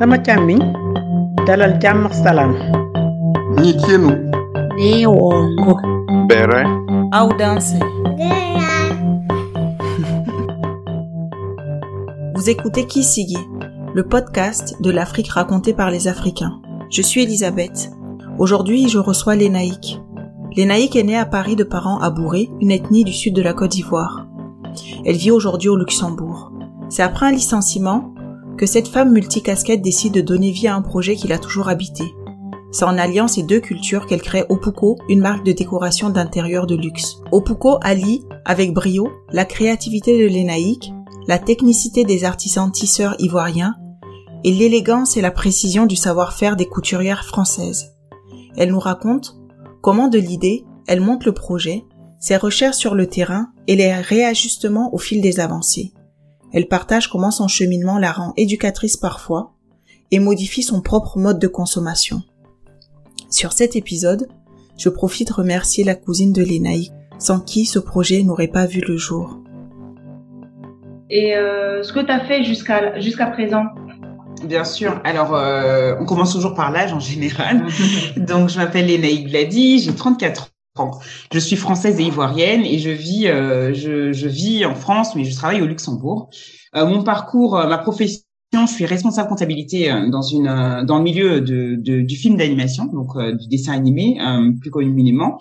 sama càmmiñ dalal jàmm ak salaam Nitienu. Neongo. Bere. Audense. Vous écoutez Kisigi, le podcast de l'Afrique racontée par les Africains. Je suis Elisabeth. Aujourd'hui, je reçois Lénaïque. Lénaïque est née à Paris de parents abourés, une ethnie du sud de la Côte d'Ivoire. Elle vit aujourd'hui au Luxembourg. C'est après un licenciement que cette femme multicasquette décide de donner vie à un projet qui l'a toujours habité. C'est en alliant ces deux cultures qu'elle crée Opuko, une marque de décoration d'intérieur de luxe. Opuko allie, avec brio, la créativité de l'énaïque, la technicité des artisans tisseurs ivoiriens et l'élégance et la précision du savoir-faire des couturières françaises. Elle nous raconte comment de l'idée, elle monte le projet, ses recherches sur le terrain et les réajustements au fil des avancées. Elle partage comment son cheminement la rend éducatrice parfois et modifie son propre mode de consommation. Sur cet épisode, je profite de remercier la cousine de Lénaïque, sans qui ce projet n'aurait pas vu le jour. Et euh, ce que tu as fait jusqu'à jusqu'à présent? Bien sûr. Alors, euh, on commence toujours par l'âge en général. Donc, je m'appelle Lénaïque Glady, j'ai 34 ans. Je suis française et ivoirienne et je vis, euh, je, je, vis en France, mais je travaille au Luxembourg. Euh, mon parcours, ma profession, je suis responsable comptabilité dans une dans le milieu de, de du film d'animation, donc du dessin animé plus communément.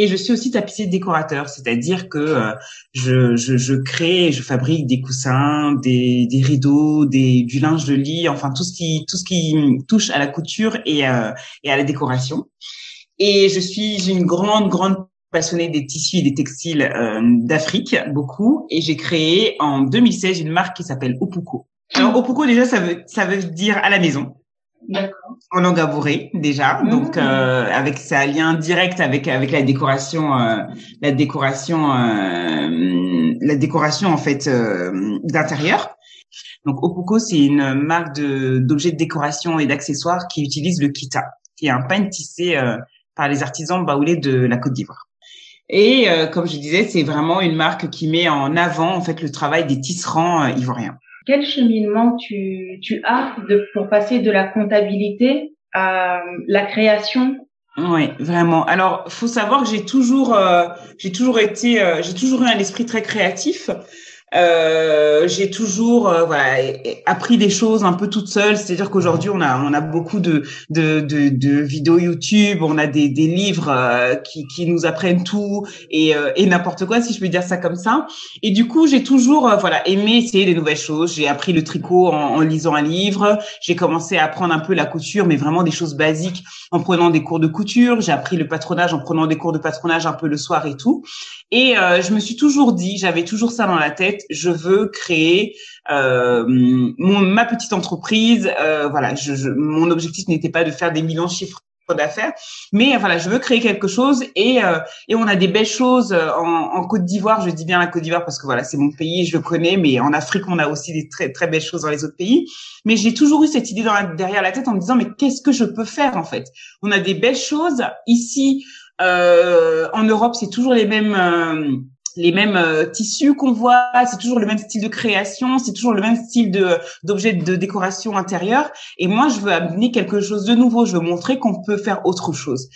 Et je suis aussi tapissier décorateur, c'est-à-dire que euh, je, je, je, crée, je fabrique des coussins, des, des rideaux, des, du linge de lit, enfin tout ce qui tout ce qui touche à la couture et, euh, et à la décoration. Et je suis une grande grande passionnée des tissus et des textiles euh, d'Afrique, beaucoup. Et j'ai créé en 2016 une marque qui s'appelle Opuko. Alors Opuko déjà ça veut ça veut dire à la maison. En langue abourée déjà, mmh. donc euh, avec ça lien direct avec avec la décoration, euh, la décoration, euh, la décoration en fait euh, d'intérieur. Donc Opuko c'est une marque de d'objets de décoration et d'accessoires qui utilise le kita, qui est un pain tissé euh, par les artisans baoulés de la Côte d'Ivoire. Et comme je disais, c'est vraiment une marque qui met en avant en fait le travail des tisserands ivoiriens quel cheminement tu, tu as de, pour passer de la comptabilité à la création? Oui, vraiment. Alors, faut savoir que j'ai toujours, euh, j'ai toujours été, euh, j'ai toujours eu un esprit très créatif. Euh, j'ai toujours euh, voilà appris des choses un peu toute seule. C'est-à-dire qu'aujourd'hui on a on a beaucoup de de, de, de vidéos YouTube on a des, des livres euh, qui, qui nous apprennent tout et, et n'importe quoi si je peux dire ça comme ça. Et du coup j'ai toujours voilà aimé essayer des nouvelles choses. J'ai appris le tricot en, en lisant un livre. J'ai commencé à apprendre un peu la couture mais vraiment des choses basiques en prenant des cours de couture. J'ai appris le patronage en prenant des cours de patronage un peu le soir et tout. Et je me suis toujours dit j'avais toujours ça dans la tête je veux créer euh, mon, ma petite entreprise. Euh, voilà, je, je, mon objectif n'était pas de faire des millions de chiffres d'affaires, mais voilà, je veux créer quelque chose et euh, et on a des belles choses en, en Côte d'Ivoire. Je dis bien la Côte d'Ivoire parce que voilà, c'est mon pays, je le connais, mais en Afrique, on a aussi des très très belles choses dans les autres pays. Mais j'ai toujours eu cette idée dans la, derrière la tête en me disant mais qu'est-ce que je peux faire en fait? On a des belles choses ici. Euh, en Europe, c'est toujours les mêmes euh, les mêmes euh, tissus qu'on voit, c'est toujours le même style de création, c'est toujours le même style de d'objets de décoration intérieure. Et moi, je veux amener quelque chose de nouveau. Je veux montrer qu'on peut faire autre chose.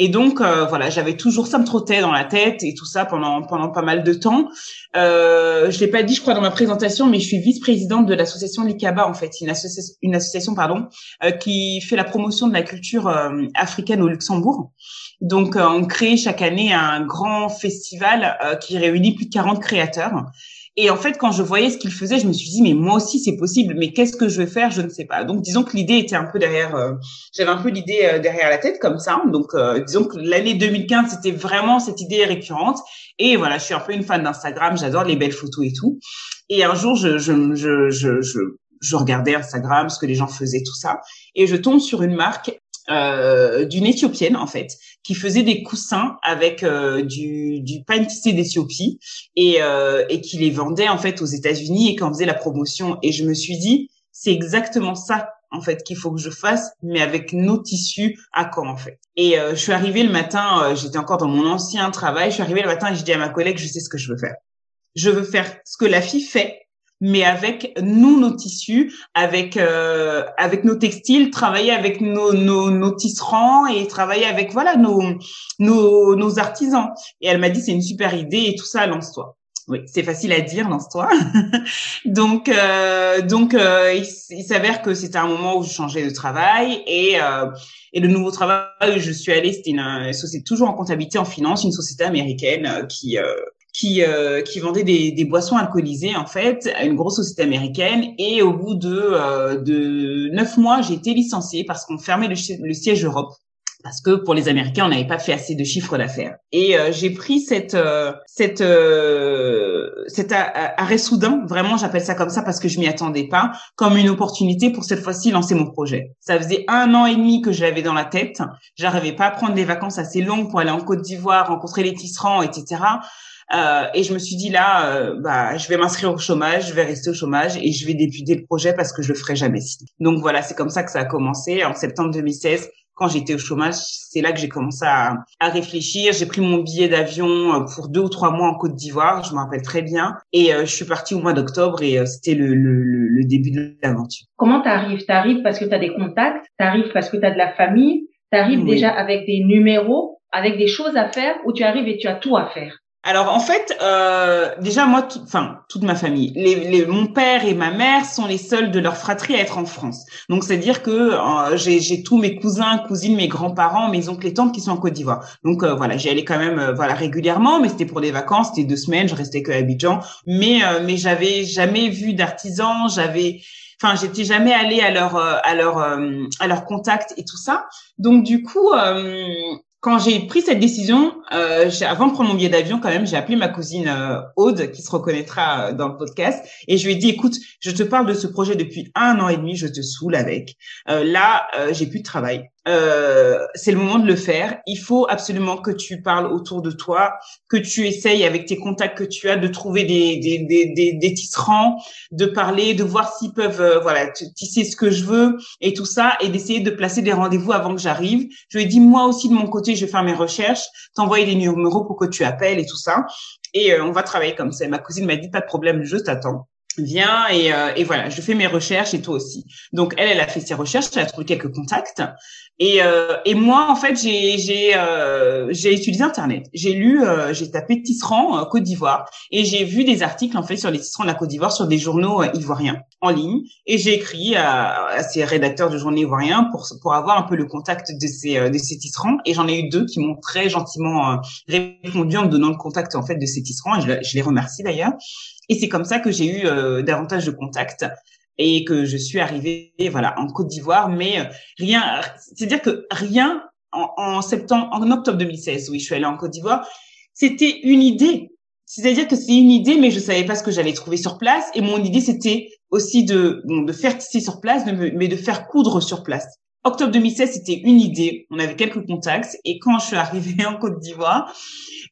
Et donc euh, voilà, j'avais toujours ça me trottait dans la tête et tout ça pendant pendant pas mal de temps. Euh, je l'ai pas dit, je crois, dans ma présentation, mais je suis vice-présidente de l'association Likaba en fait, une association, une association pardon, euh, qui fait la promotion de la culture africaine au Luxembourg. Donc, euh, on crée chaque année un grand festival euh, qui plus de 40 créateurs. Et en fait, quand je voyais ce qu'ils faisaient, je me suis dit, mais moi aussi, c'est possible. Mais qu'est-ce que je vais faire Je ne sais pas. Donc, disons que l'idée était un peu derrière. Euh, j'avais un peu l'idée derrière la tête comme ça. Donc, disons que l'année 2015, c'était vraiment cette idée récurrente. Et voilà, je suis un peu une fan d'Instagram. J'adore les belles photos et tout. Et un jour, je regardais Instagram, ce que les gens faisaient, tout ça, et je tombe sur une marque euh, d'une éthiopienne en fait qui faisait des coussins avec euh, du, du pain tissé d'Éthiopie et, euh, et qui les vendait en fait aux États-Unis et qui en faisait la promotion. Et je me suis dit c'est exactement ça en fait qu'il faut que je fasse mais avec nos tissus à quand en fait. Et euh, je suis arrivée le matin euh, j'étais encore dans mon ancien travail je suis arrivée le matin et je dis à ma collègue je sais ce que je veux faire. Je veux faire ce que la fille fait mais avec nous nos tissus, avec euh, avec nos textiles, travailler avec nos, nos nos tisserands et travailler avec voilà nos nos nos artisans. Et elle m'a dit c'est une super idée et tout ça lance-toi. Oui, c'est facile à dire, lance-toi. donc, euh, donc, euh, il, s'avère que c'était un moment où je changeais de travail et euh, et le nouveau travail où je suis allée, c'était une, société toujours en comptabilité, en finance, une société américaine euh, qui euh, qui, euh, qui vendait des, des, boissons alcoolisées en fait, à une grosse société américaine. Et au bout de euh, de neuf mois, j'ai été licenciée parce qu'on fermait le, siège Europe. Parce que pour les Américains, on n'avait pas fait assez de chiffres d'affaires. Et euh, j'ai pris cette cette cet arrêt soudain, vraiment, j'appelle ça comme ça parce que je m'y attendais pas, comme une opportunité pour cette fois-ci lancer mon projet. Ça faisait un an et demi que je l'avais dans la tête. J'arrivais pas à prendre des vacances assez longues pour aller en Côte d'Ivoire, rencontrer les tisserands, etc. Euh, et je me suis dit là, euh, bah, je vais m'inscrire au chômage, je vais rester au chômage et je vais débuter le projet parce que je le ferai jamais si. Donc voilà, c'est comme ça que ça a commencé en septembre 2016 quand j'étais au chômage, c'est là que j'ai commencé à, à réfléchir. J'ai pris mon billet d'avion euh, pour deux ou trois mois en Côte d'Ivoire, je me rappelle très bien. Et euh, je suis partie au mois d'octobre et c'était le, le, le, début de l'aventure. Comment t'arrives? T'arrives parce que tu as des contacts, t'arrives parce que tu as de la famille, t'arrives oui. déjà avec des numéros, avec des choses à faire, ou tu arrives et tu as tout à faire? Alors en fait, euh, déjà moi, enfin toute ma famille, les, les, mon père et ma mère sont les seuls de leur fratrie à être en France. Donc c'est à dire que euh, j'ai tous mes cousins, cousines, mes grands-parents, mes oncles et tantes qui sont en Côte d'Ivoire. Donc euh, voilà, j'y allais quand même euh, voilà régulièrement, mais c'était pour des vacances, c'était deux semaines, je restais que à Abidjan. Mais euh, mais j'avais jamais vu d'artisans, j'avais enfin j'étais jamais allée à leur à leur à leur contact et tout ça donc du coup euh, quand j'ai pris cette décision, euh, avant de prendre mon billet d'avion, quand même, j'ai appelé ma cousine euh, Aude, qui se reconnaîtra euh, dans le podcast, et je lui ai dit, écoute, je te parle de ce projet depuis un an et demi, je te saoule avec. Euh, là, euh, j'ai plus de travail. Euh, c'est le moment de le faire. Il faut absolument que tu parles autour de toi, que tu essayes avec tes contacts que tu as de trouver des des des des, tisserands, de parler, de voir s'ils peuvent euh, voilà tisser ce que je veux et tout ça, et d'essayer de placer des rendez-vous avant que j'arrive. Je lui ai dit moi aussi de mon côté, je vais faire mes recherches, t'envoyer des numéros pour que tu appelles et tout ça, et euh, on va travailler comme ça. Ma cousine m'a dit pas de problème, je t'attends viens et, euh, et, voilà, je fais mes recherches et toi aussi. Donc elle, elle a fait ses recherches, elle a trouvé quelques contacts et, euh, et moi en fait j'ai j'ai euh, j'ai utilisé internet. J'ai lu, euh, j'ai tapé tisserand euh, Côte d'Ivoire et j'ai vu des articles en fait sur les tisserands de la Côte d'Ivoire sur des journaux ivoiriens en ligne et j'ai écrit à, à, ces rédacteurs de journaux ivoiriens pour pour avoir un peu le contact de ces de ces tisserands et j'en ai eu deux qui m'ont très gentiment répondu en me donnant le contact en fait de ces tisserands et je, je les remercie d'ailleurs. Et c'est comme ça que j'ai eu euh, davantage de contacts et que je suis arrivée voilà en Côte d'Ivoire. Mais euh, rien c'est-à-dire que rien en, en, septembre en octobre 2016 oui je suis allée en Côte d'Ivoire c'était une idée. C'est-à-dire que c'est une idée mais je savais pas ce que j'allais trouver sur place. Et mon idée c'était aussi de bon, de faire tisser sur place mais de faire coudre sur place. Octobre 2016 c'était une idée. On avait quelques contacts. Et quand je suis arrivée en Côte d'Ivoire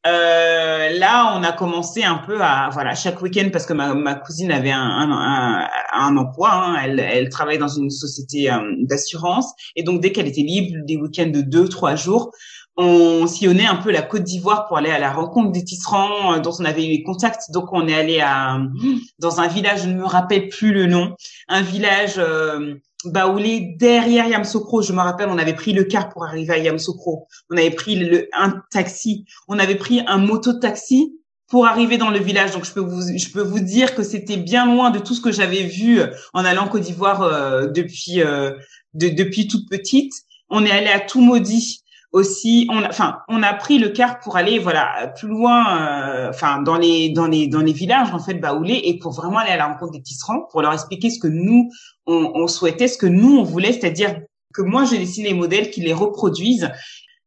euh, là, on a commencé un peu à voilà chaque week-end parce que ma, ma cousine avait un, un, un, emploi, hein, elle, elle travaille dans une société euh, d'assurance. Et donc dès qu'elle était libre, des week-ends de deux trois jours, on sillonnait un peu la Côte d'Ivoire pour aller à la rencontre des tisserands euh, dont on avait eu les contacts. Donc on est allé à dans un village, je ne me rappelle plus le nom, un village euh, Baoulé derrière Yamsokro. Je me rappelle, on avait pris le car pour arriver à Yamsokro. On avait pris le, un taxi. On avait pris un moto-taxi pour arriver dans le village. Donc, je peux vous, je peux vous dire que c'était bien loin de tout ce que j'avais vu en allant en Côte d'Ivoire euh, depuis, euh, de, depuis toute petite. On est allé à tout maudit aussi on enfin on a pris le car pour aller voilà plus loin euh, enfin dans les dans les dans les villages en fait baoulés et pour vraiment aller à la rencontre des tisserands pour leur expliquer ce que nous on, on souhaitait ce que nous on voulait c'est-à-dire que moi j'ai dessiné les modèles qui les reproduisent.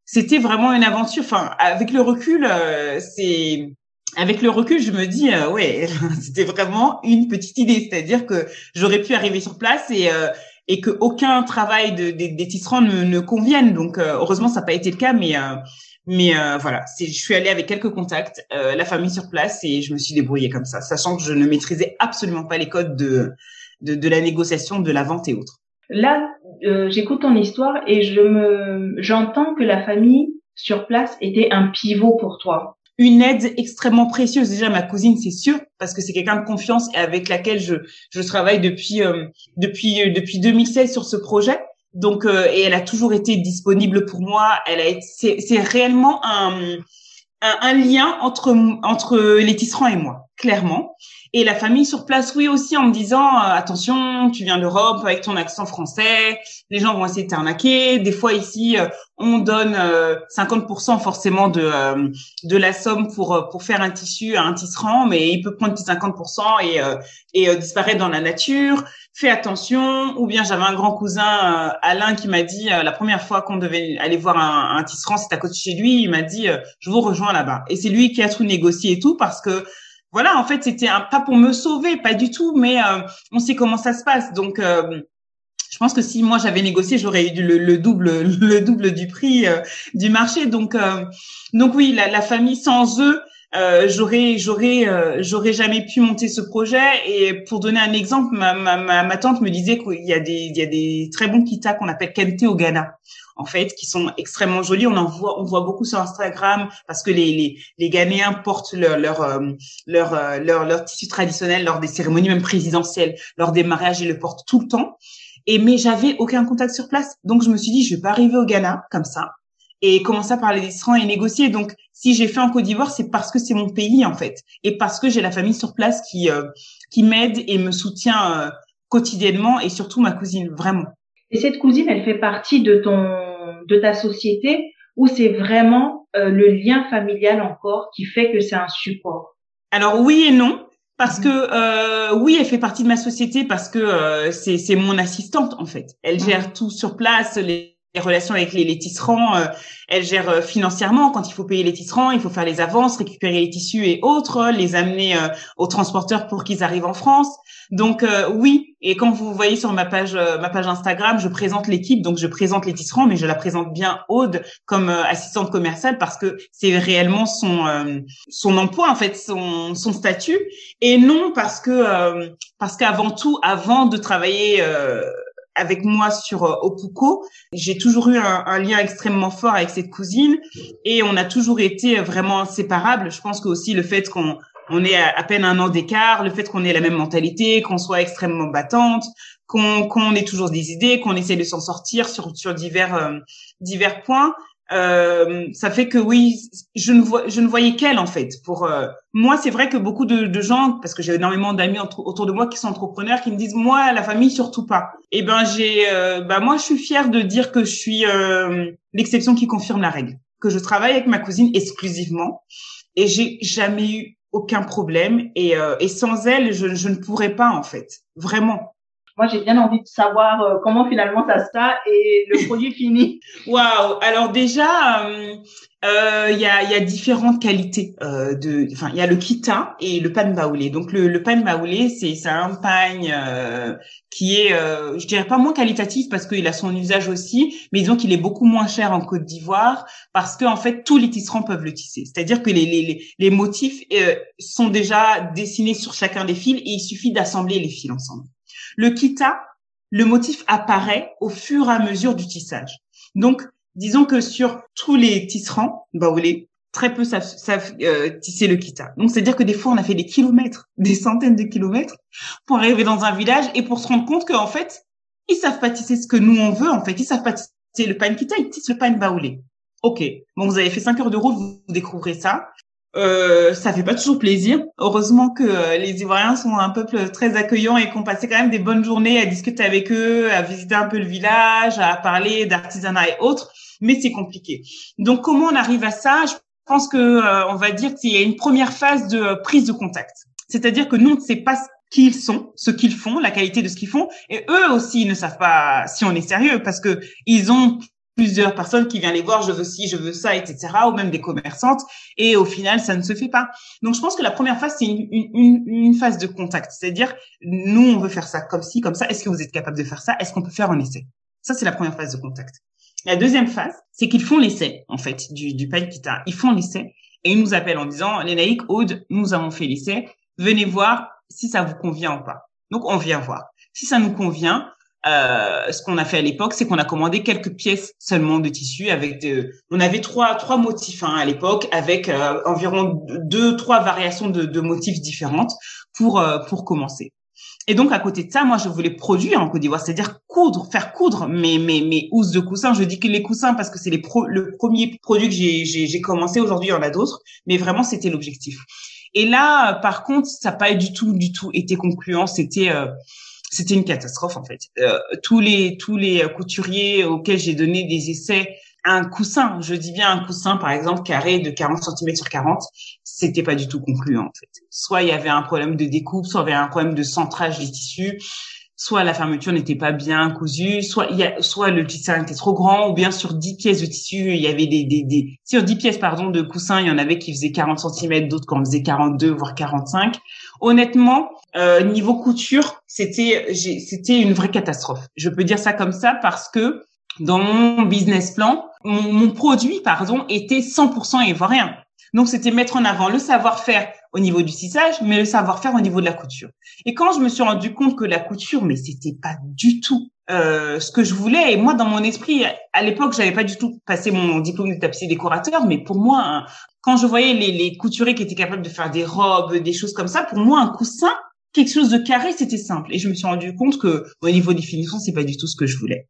C'était vraiment une aventure enfin avec le recul euh, c'est avec le recul, je me dis, euh, ouais, c'était vraiment une petite idée, c'est-à-dire que j'aurais pu arriver sur place et euh, et que aucun travail de, de, des tisserands ne, ne convienne. Donc euh, heureusement ça n'a pas été le cas, mais euh, mais euh, voilà, je suis allée avec quelques contacts, la famille sur place et je me suis débrouillée comme ça, sachant que je ne maîtrisais absolument pas les codes de de, de la négociation, de la vente et autres. Là, j'écoute ton histoire et je me j'entends que la famille sur place était un pivot pour toi. Une aide extrêmement précieuse. Déjà, ma cousine, c'est sûr, parce que c'est quelqu'un de confiance et avec laquelle je, je travaille depuis, euh, depuis, euh, depuis 2016 sur ce projet. Donc, euh, et elle a toujours été disponible pour moi. Elle a c'est, réellement un, un, un, lien entre, entre les tisserands et moi, clairement. Et la famille sur place, oui aussi, en me disant euh, attention, tu viens d'Europe avec ton accent français, les gens vont essayer de t'arnaquer. Des fois ici, euh, on donne 50% euh, forcément de de la somme pour pour faire un tissu à un tisserand, mais il peut prendre 50% et et disparaître dans la nature. Fais attention. Ou bien j'avais un grand cousin Alain qui m'a dit la première fois qu'on devait aller voir un, un tisserand, c'est à côté de chez lui, il m'a dit je vous rejoins là-bas. Et c'est lui qui a tout négocié et tout parce que voilà, en fait, c'était un pas pour me sauver, pas du tout, mais euh, on sait comment ça se passe. Donc, euh, je pense que si moi j'avais négocié, j'aurais eu le, le, double, le double du prix euh, du marché. Donc, donc oui, la, la, famille sans eux, j'aurais, j'aurais, j'aurais jamais pu monter ce projet. Et pour donner un exemple, ma, ma, ma, tante me disait qu'il y a des, il y a des très bons kitas qu'on appelle kente au Ghana en fait, qui sont extrêmement jolies. On en voit, on voit beaucoup sur Instagram parce que les les, les Ghanéens portent leur leur euh, leur, euh, leur leur tissu traditionnel lors des cérémonies même présidentielles, lors des mariages, ils le portent tout le temps. Et mais j'avais aucun contact sur place, donc je me suis dit je vais pas arriver au Ghana comme ça et commencer à parler des et négocier. Donc si j'ai fait en Côte d'Ivoire, c'est parce que c'est mon pays en fait et parce que j'ai la famille sur place qui euh, qui m'aide et me soutient quotidiennement et surtout ma cousine vraiment. Et cette cousine, elle fait partie de ton de ta société ou c'est vraiment euh, le lien familial encore qui fait que c'est un support? Alors oui et non. Parce mhm. que euh, oui, elle fait partie de ma société parce que euh, c'est c'est mon assistante en fait. Elle mhm. gère tout sur place, les, relations avec les, les tisserands. elle gère financièrement quand il faut payer les tisserands, il faut faire les avances, récupérer les tissus et autres, les amener aux transporteurs pour qu'ils arrivent en France. Donc euh, oui, et quand vous voyez sur ma page euh, ma page Instagram, je présente l'équipe, donc je présente les tisserands, mais je la présente bien Aude comme euh, assistante commerciale parce que c'est réellement son son emploi en fait, son son statut, et non parce que parce qu'avant tout, avant de travailler avec moi sur Opuko, j'ai toujours eu un, un, lien extrêmement fort avec cette cousine et on a toujours été vraiment inséparables. Je pense que aussi le fait qu'on on est à, peine un an d'écart, le fait qu'on ait la même mentalité, qu'on soit extrêmement battante, qu'on qu'on ait toujours des idées, qu'on essaie de s'en sortir sur sur divers euh, divers points. Euh, ça fait que oui, je ne vois, je ne voyais qu'elle en fait. Pour euh, moi, c'est vrai que beaucoup de, de gens, parce que j'ai énormément d'amis autour de moi qui sont entrepreneurs, qui me disent moi la famille surtout pas. Et eh ben j'ai, bah moi je suis fière de dire que je suis l'exception qui confirme la règle, que je travaille avec ma cousine exclusivement et j'ai jamais eu aucun problème. Et, euh, et sans elle, je, je, ne pourrais pas, en fait. Vraiment. Moi, j'ai bien envie de savoir euh, comment finalement ça se passe et le produit fini. Waouh Alors déjà, euh, euh, il y, a, y, a, différentes qualités euh, de. Enfin, il y a le kita et le pan baoulé. Donc le, le pan baoulé, c'est un pain euh, qui est, euh, je dirais pas moins qualitatif parce qu'il a son usage aussi, mais disons qu'il est beaucoup moins cher en Côte d'Ivoire parce que en fait tous les tisserands peuvent le tisser. C'est-à-dire que les, les, les motifs euh, sont déjà dessinés sur chacun des fils et il suffit d'assembler les fils ensemble. Le kita, le motif apparaît au fur et à mesure du tissage. Donc disons que sur tous les tisserands, bah, les très peu savent, euh, tisser le kita. Donc, c'est-à-dire que des fois, on a fait des kilomètres, des centaines de kilomètres pour arriver dans un village et pour se rendre compte qu'en fait, ils savent pas tisser ce que nous, on veut, en fait. Ils savent pas tisser le pain kita, ils tissent le pain baoulé. Ok. Bon, vous avez fait cinq heures de route, vous, découvrez ça. Euh, ça fait pas toujours plaisir. Heureusement que euh, les Ivoiriens sont un peuple très accueillant et qu'on passait quand même des bonnes journées à discuter avec eux, à visiter un peu le village, à parler d'artisanat et autres. Mais c'est compliqué. Donc comment on arrive à ça? Je pense que euh, on va dire qu'il y a une première phase de euh, prise de contact. C'est-à-dire que nous on ne sait pas qui ils sont, ce qu'ils font, la qualité de ce qu'ils font, et eux aussi ne savent pas si on est sérieux parce que ils ont plusieurs personnes qui viennent les voir, je veux ci, je veux ça, etc., ou même des commerçantes, et au final, ça ne se fait pas. Donc, je pense que la première phase, c'est une, une, une, phase de contact, c'est-à-dire, nous, on veut faire ça comme ci, comme ça, est-ce que vous êtes capable de faire ça, est-ce qu'on peut faire un essai? Ça, c'est la première phase de contact. La deuxième phase, c'est qu'ils font l'essai, en fait, du, du kita. Ils font l'essai, et ils nous appellent en disant, Lénaïque, Aude, nous avons fait l'essai, venez voir si ça vous convient ou pas. Donc, on vient voir. Si ça nous convient, euh, ce qu'on a fait à l'époque, c'est qu'on a commandé quelques pièces seulement de tissu avec de, on avait trois trois motifs hein, à l'époque avec euh, environ deux trois variations de, de motifs différentes pour euh, pour commencer. Et donc à côté de ça, moi je voulais produire en Côte d'Ivoire, c'est-à-dire coudre, faire coudre mes mes mes housses de coussins. Je dis que les coussins parce que c'est les pro, le premier produit que j'ai j'ai, commencé. Aujourd'hui il y en a d'autres, mais vraiment c'était l'objectif. Et là, par contre, ça n'a pas du tout du tout été concluant. C'était euh, c'était une catastrophe en fait. Euh, tous les tous les couturiers auxquels j'ai donné des essais, un coussin, je dis bien un coussin par exemple carré de 40 cm sur 40, c'était pas du tout concluant en fait. Soit il y avait un problème de découpe, soit il y avait un problème de centrage des tissus, soit la fermeture n'était pas bien cousue, soit il y a, soit le tissu était trop grand, ou bien sur 10 pièces de tissu, il y avait des, des, des sur 10 pièces pardon de coussin, il y en avait qui faisaient 40 cm, d'autres qui en faisaient 42 voire 45. Honnêtement, euh, niveau couture, c'était c'était une vraie catastrophe. Je peux dire ça comme ça parce que dans mon business plan, mon, mon produit pardon était 100% ivoirien. Donc, c'était mettre en avant le savoir-faire au niveau du tissage, mais le savoir-faire au niveau de la couture. Et quand je me suis rendu compte que la couture, mais c'était pas du tout euh, ce que je voulais. Et moi, dans mon esprit, à l'époque, j'avais pas du tout passé mon diplôme de tapissier décorateur, mais pour moi, hein, quand je voyais les, les couturiers qui étaient capables de faire des robes, des choses comme ça, pour moi, un coussin, quelque chose de carré, c'était simple. Et je me suis rendu compte que au niveau des finitions, c'est pas du tout ce que je voulais.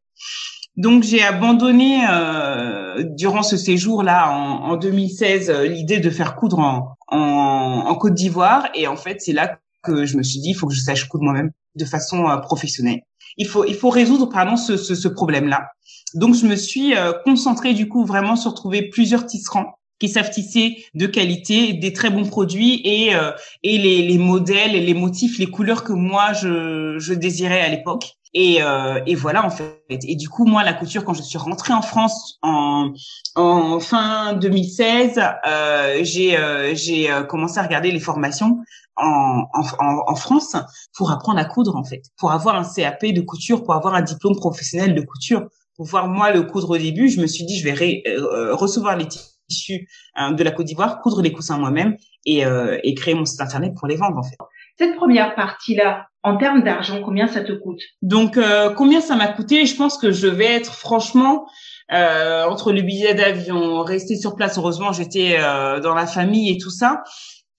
Donc j'ai abandonné euh, durant ce séjour-là en, en 2016 euh, l'idée de faire coudre en, en, en Côte d'Ivoire et en fait c'est là que je me suis dit il faut que je sache coudre moi-même de façon euh, professionnelle. Il faut il faut résoudre pardon ce, ce, ce problème-là. Donc je me suis euh, concentrée du coup vraiment sur trouver plusieurs tisserands qui savent tisser de qualité, des très bons produits et euh, et les, les modèles, les motifs, les couleurs que moi je, je désirais à l'époque. Et, euh, et voilà en fait. Et du coup, moi, la couture, quand je suis rentrée en France en, en fin 2016, euh, j'ai euh, j'ai euh, commencé à regarder les formations en, en, en, France pour apprendre à coudre en fait, pour avoir un CAP de couture, pour avoir un diplôme professionnel de couture. Pour voir moi le coudre au début, je me suis dit je vais euh, recevoir les tissus hein, de la Côte d'Ivoire, coudre les coussins moi-même et, et créer mon site internet pour les vendre en fait. Cette première partie-là, en termes d'argent, combien ça te coûte? Donc, euh, combien ça m'a coûté? Je pense que je vais être franchement euh, entre le billet d'avion, rester sur place. Heureusement, j'étais euh, dans la famille et tout ça.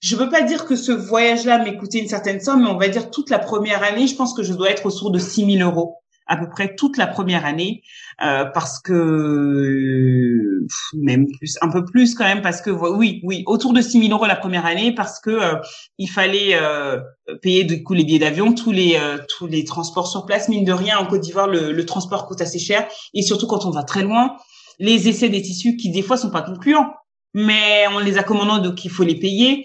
Je veux pas dire que ce voyage-là m'ait coûté une certaine somme, mais on va dire toute la première année, je pense que je dois être autour de 6 000 euros à peu près toute la première année euh, parce que même plus un peu plus quand même parce que oui oui autour de 6 000 euros la première année parce que euh, il fallait euh, payer du coup les billets d'avion tous les euh, tous les transports sur place. Mine de rien en Côte d'Ivoire le, le transport coûte assez cher et surtout quand on va très loin les essais des tissus qui des fois sont pas concluants. Mais on les a commandant donc il faut les payer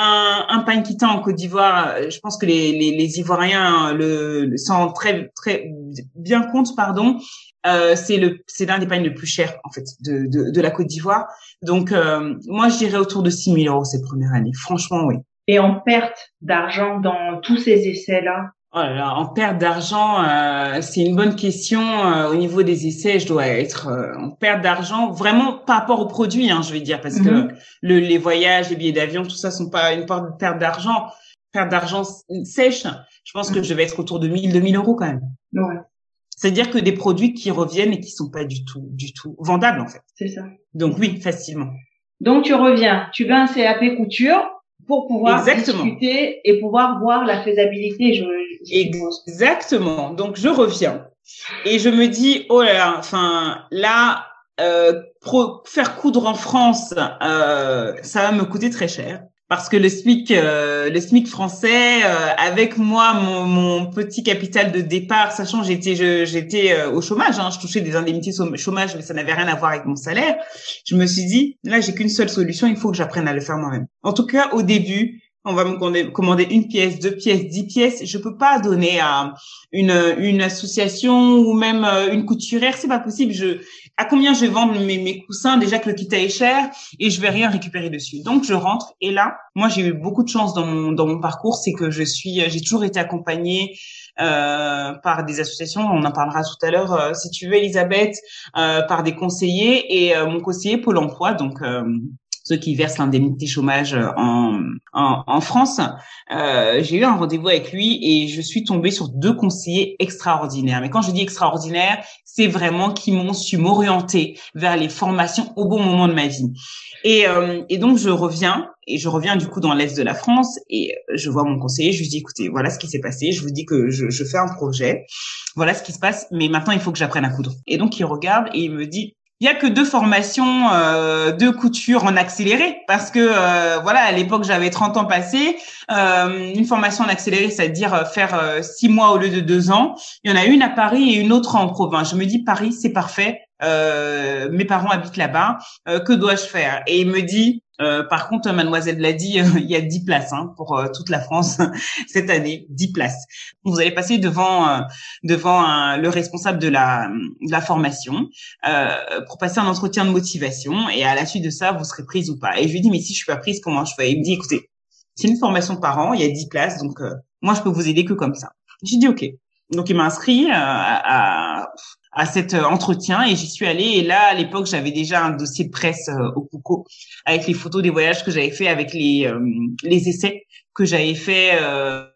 un, un pain quittant en Côte d'Ivoire, je pense que les, les, les Ivoiriens le, le s'en très très bien compte, pardon. Euh, c'est le c'est l'un des pains les plus chers en fait de, de, de la Côte d'Ivoire. Donc euh, moi je dirais autour de 6 000 euros cette première année. Franchement oui. Et en perte d'argent dans tous ces essais là, Oh là là, en perte d'argent, euh, c'est une bonne question. Euh, au niveau des essais, je dois être euh, en perte d'argent, vraiment par rapport aux produits, hein, je vais dire, parce que le, les voyages, les billets d'avion, tout ça sont pas une perte d'argent. Perte d'argent sèche, je pense que je vais être autour de 1000, 2000 euros quand même. ouais, C'est-à-dire que des produits qui reviennent et qui sont pas du tout, du tout vendables en fait. c'est ça. Donc oui, facilement. Donc tu reviens, tu veux un CAP couture pour pouvoir Exactement. discuter et pouvoir voir la faisabilité. Je. Exactement. Donc je reviens et je me dis oh là là, enfin là euh, faire coudre en France, euh, ça va me coûter très cher parce que le SMIC, euh, le SMIC français, avec moi mon, petit capital de départ, sachant j'étais j'étais au chômage, hein, je touchais des indemnités chômage, mais ça n'avait rien à voir avec mon salaire. Je me suis dit là j'ai qu'une seule solution, il faut que j'apprenne à le faire moi-même. En tout cas au début, on va me commander- une pièce, deux pièces, dix pièces. Je peux pas donner à une, une association ou même euh, une couturière. C'est pas possible. Je, à combien je vais vendre mes, mes coussins? Déjà que le kit est cher et je vais rien récupérer dessus. Donc je rentre et là, moi j'ai eu beaucoup de chance dans mon dans mon parcours, c'est que je suis, j'ai toujours été accompagnée euh, par des associations. On en parlera tout à l'heure, euh, si tu veux, Elisabeth, euh, par des conseillers et euh, mon conseiller Pôle Emploi. Donc euh, ceux qui versent l'indemnité chômage en, en, en France. Euh, j'ai eu un rendez-vous avec lui et je suis tombée sur deux conseillers extraordinaires. Mais quand je dis extraordinaire, c'est vraiment qui m'ont su m'orienter vers les formations au bon moment de ma vie. Et, euh, et donc je reviens et je reviens du coup dans l'est de la France et je vois mon conseiller. Je lui dis écoutez, voilà ce qui s'est passé. Je vous dis que je, je fais un projet. Voilà ce qui se passe. Mais maintenant il faut que j'apprenne à coudre. Et donc il regarde et il me dit il y a que deux formations euh, de couture en accéléré parce que euh, voilà à l'époque j'avais 30 ans passés euh, une formation en accéléré c'est-à-dire euh, faire six mois au lieu de deux ans. Il y en a une à Paris et une autre en province. Je me dis Paris c'est parfait mes parents habitent là-bas, que dois-je faire? Et il me dit, euh, par contre, mademoiselle l'a dit, il y a 10 places hein, pour toute la France cette année, 10 places. Vous allez passer devant devant le responsable de la, de la formation pour passer un entretien de motivation et à la suite de ça, vous serez prise ou pas. Et je lui dis, mais si je suis pas prise, comment je fais? Il me dit, écoutez, c'est une formation par an, il y a 10 places, donc moi, je peux vous aider que comme ça. J'ai dit, OK. Donc, il m'a inscrit à, à à cet euh, entretien et j'y suis allée. Et là, à l'époque, j'avais déjà un dossier de presse euh, au Pouco avec les photos des voyages que j'avais fait, avec les euh, les essais que j'avais fait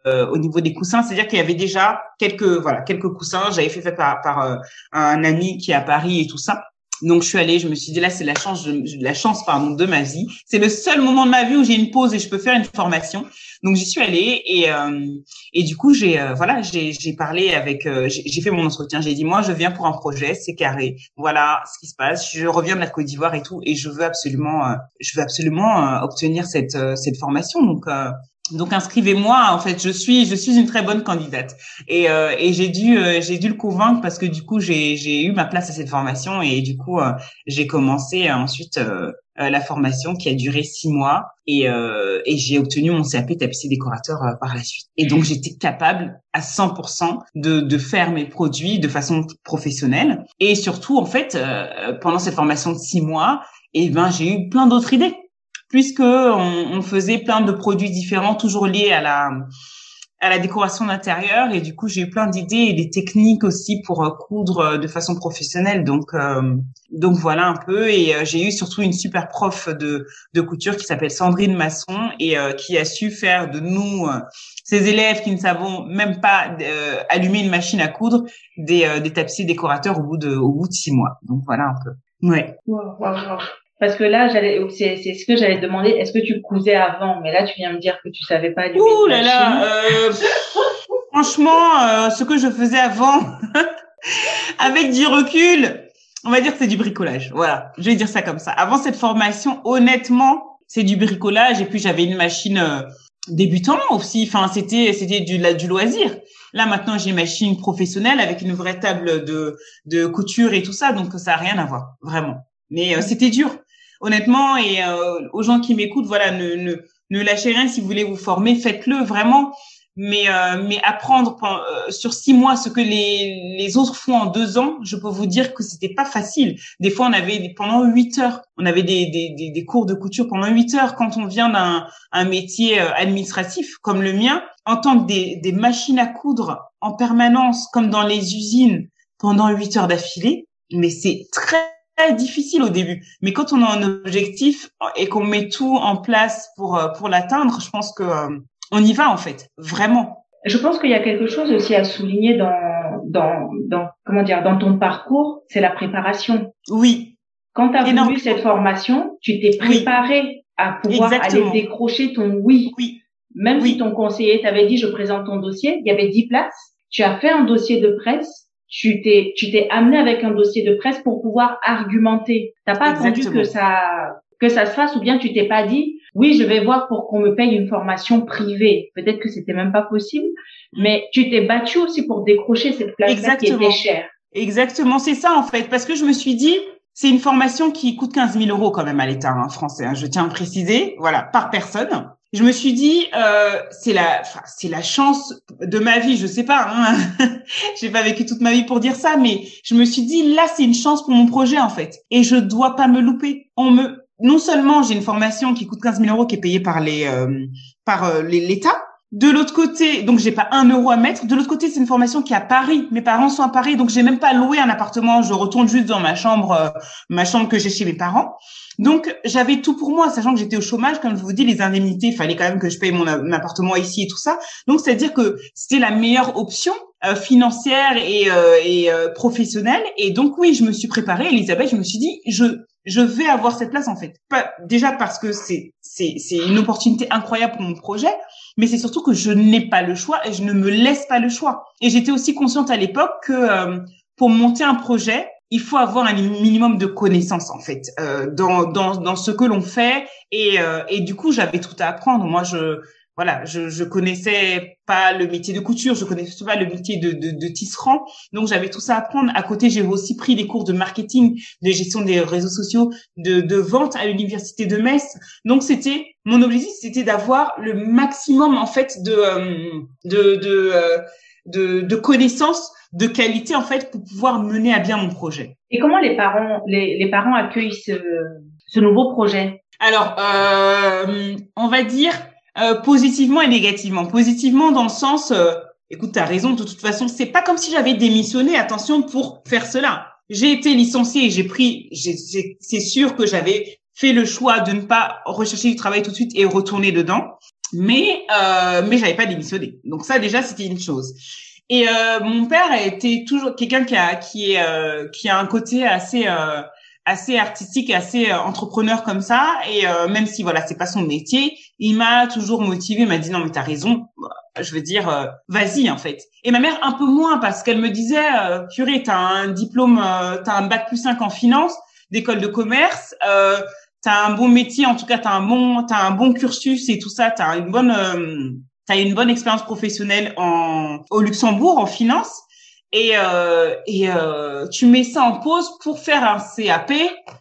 au niveau des coussins. C'est-à-dire qu'il y avait déjà quelques voilà quelques coussins. J'avais fait, fait par, par un ami qui est à Paris et tout ça. Donc je suis allée, je me suis dit là c'est la chance, la chance pardon de ma vie. C'est le seul moment de ma vie où j'ai une pause et je peux faire une formation. Donc j'y suis allée et euh, et du coup j'ai euh, voilà j'ai j'ai parlé avec euh, j'ai fait mon entretien. J'ai dit moi je viens pour un projet, c'est carré. Voilà ce qui se passe. Je reviens de la Côte d'Ivoire et tout et je veux absolument euh, je veux absolument obtenir cette cette formation. Donc donc inscrivez-moi. En fait, je suis je suis une très bonne candidate et euh, et j'ai dû euh, j'ai dû le convaincre parce que du coup j'ai j'ai eu ma place à cette formation et du coup euh, j'ai commencé ensuite la formation qui a duré six mois et et j'ai obtenu mon CAP tapissier décorateur par la suite. Et donc j'étais capable à 100% de de faire mes produits de façon professionnelle et surtout en fait pendant cette formation de six mois, et eh ben j'ai eu plein d'autres idées puisque on, faisait plein de produits différents, toujours liés à la à la décoration d'intérieur. Et du coup j'ai eu plein d'idées et des techniques aussi pour euh, coudre euh, de façon professionnelle. Donc euh, donc voilà un peu. Et j'ai eu surtout une super prof de de couture qui s'appelle Sandrine Masson et qui a su faire de nous ces élèves qui ne savons même pas allumer une machine à coudre des des tapissiers décorateurs au bout de au bout de six mois. Donc voilà un peu. Ouais parce que là, j'allais, c'est, c'est ce que j'allais te demander. Est-ce que tu cousais avant? Mais là, tu viens me dire que tu savais pas allumer Ouh là là. Euh, franchement, euh, ce que je faisais avant, avec du recul, on va dire que c'est du bricolage. Voilà, je vais dire ça comme ça. Avant cette formation, honnêtement, c'est du bricolage. Et puis j'avais une machine euh, débutant aussi. Enfin, c'était c'était du du loisir. Là maintenant, j'ai une machine professionnelle avec une vraie table de de couture et tout ça. Donc ça a rien à voir, vraiment. Mais c'était dur honnêtement, et euh, aux gens qui m'écoutent, voilà, ne, ne, ne lâchez rien si vous voulez vous former, faites-le vraiment. Mais euh, mais apprendre euh, sur six mois ce que les les autres font en deux ans, je peux vous dire que c'était pas facile. Des fois, on avait pendant huit heures, on avait des, des, des, cours de couture pendant huit heures. Quand on vient d'un un métier administratif comme le mien, entendre des, des machines à coudre en permanence, comme dans les usines, pendant huit heures d'affilée, mais c'est très difficile au début. Mais quand on a un objectif et qu'on met tout en place pour euh, pour l'atteindre, je pense que euh, on y va en fait, vraiment. Je pense qu'il y a quelque chose aussi à souligner dans dans dans comment dire dans ton parcours, c'est la préparation. Oui. Quand tu as voulu cette formation, tu t'es préparé à pouvoir aller décrocher ton oui. Oui. Même si ton conseiller t'avait dit je présente ton dossier, il y avait 10 places, tu as fait un dossier de presse tu t'es tu t'es amené avec un dossier de presse pour pouvoir argumenter. T'as pas attendu que ça que ça se fasse ou bien tu t'es pas dit oui je vais voir pour qu'on me paye une formation privée. Peut-être que c'était même pas possible, mais tu t'es battu aussi pour décrocher cette place qui était chère. Exactement, c'est ça en fait, parce que je me suis dit c'est une formation qui coûte 15 000 euros quand même à l'État hein, français. Hein, je tiens à préciser, voilà, par personne je me suis dit euh, c'est la c'est la chance de ma vie je sais pas hein. J'ai pas vécu toute ma vie pour dire ça mais je me suis dit là c'est une chance pour mon projet en fait. Et je dois pas me louper. On me non seulement j'ai une formation qui coûte 15 000 euros qui est payée par les euh, par euh, l'État De l'autre côté, donc j'ai pas un euro à mettre. De l'autre côté, c'est une formation qui est à Paris. Mes parents sont à Paris, donc j'ai même pas loué un appartement. Je retourne juste dans ma chambre, euh, ma chambre que j'ai chez mes parents. Donc j'avais tout pour moi, sachant que j'étais au chômage, comme je vous dis, les indemnités, il fallait quand même que je paye mon, appartement ici et tout ça. Donc c'est à dire que c'était la meilleure option euh, financière et, euh, et professionnelle. Et donc oui, je me suis préparée, Elisabeth. Je me suis dit, je je vais avoir cette place en fait. Pas, déjà parce que c'est c'est une opportunité incroyable pour mon projet, mais c'est surtout que je n'ai pas le choix et je ne me laisse pas le choix. Et j'étais aussi consciente à l'époque que euh, pour monter un projet, il faut avoir un minimum de connaissances en fait euh, dans, dans dans ce que l'on fait et euh, et du coup j'avais tout à apprendre. Moi je voilà, je, je connaissais pas le métier de couture, je connaissais pas le métier de, de, de tisserand, donc j'avais tout ça à apprendre. À côté, j'ai aussi pris des cours de marketing, de gestion des réseaux sociaux, de, de vente à l'université de Metz. Donc c'était mon objectif, c'était d'avoir le maximum en fait de euh, de de, euh, de, de connaissances de qualité en fait pour pouvoir mener à bien mon projet. Et comment les parents les, les parents accueillent ce, ce nouveau projet? Alors, euh, on va dire euh, positivement et négativement. Positivement dans le sens, euh, écoute, tu as raison, de toute façon, c'est pas comme si j'avais démissionné, attention, pour faire cela. J'ai été licenciée j'ai pris, c'est sûr que j'avais fait le choix de ne pas rechercher du travail tout de suite et retourner dedans, mais euh, mais j'avais pas démissionné. Donc ça déjà c'était une chose. Et euh, mon père a été toujours quelqu'un qui a qui est euh, qui a un côté assez euh, assez artistique et assez euh, entrepreneur comme ça. Et euh, même si voilà c'est pas son métier il m'a toujours motivé m'a dit non mais t'as raison. Je veux dire euh, vas-y en fait. Et ma mère un peu moins parce qu'elle me disait purée t'as un diplôme t'as un bac plus 5 en finance d'école de commerce t'as un bon métier en tout cas t'as un bon t'as un bon cursus et tout ça t'as une bonne t'as une bonne expérience professionnelle en au Luxembourg en finance et, euh, et euh, tu mets ça en pause pour faire un CAP,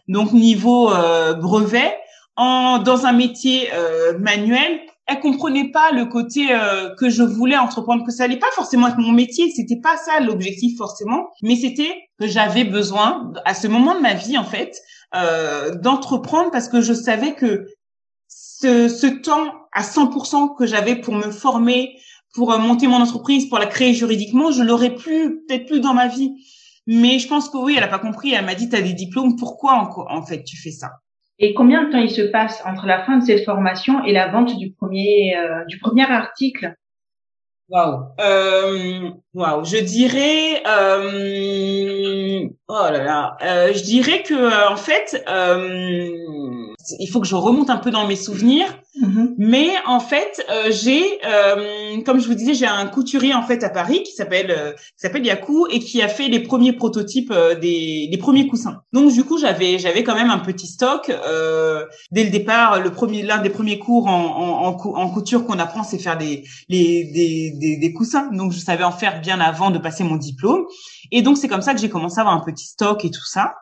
donc niveau euh, brevet, en dans un métier euh, manuel. Elle comprenait pas le côté euh, que je voulais entreprendre, que ça allait pas forcément être mon métier, c'était pas ça l'objectif forcément, mais c'était que j'avais besoin à ce moment de ma vie en fait d'entreprendre parce que je savais que ce, ce temps à 100% que j'avais pour me former, pour euh, monter mon entreprise, pour la créer juridiquement, je l'aurais plus, peut-être plus dans ma vie. Mais je pense que oui, elle a pas compris. Elle m'a dit, tu as des diplômes, pourquoi en, en, fait tu fais ça? Et combien de temps il se passe entre la fin de cette formation et la vente du premier euh, du premier article? Waouh, euh, waouh, je dirais, euh, oh là là, euh, je dirais que en fait, euh, il faut que je remonte un peu dans mes souvenirs. Mm-hmm. Mais en fait, euh, j'ai, euh, comme je vous disais, j'ai un couturier en fait à Paris qui s'appelle euh, qui s'appelle Yaku et qui a fait les premiers prototypes des, des premiers coussins. Donc du coup, j'avais j'avais quand même un petit stock dès le départ. Le premier l'un des premiers cours en, en, en couture qu'on apprend, c'est faire des, les, des, des des coussins. Donc je savais en faire bien avant de passer mon diplôme. Et donc c'est comme ça que j'ai commencé à avoir un petit stock et tout ça.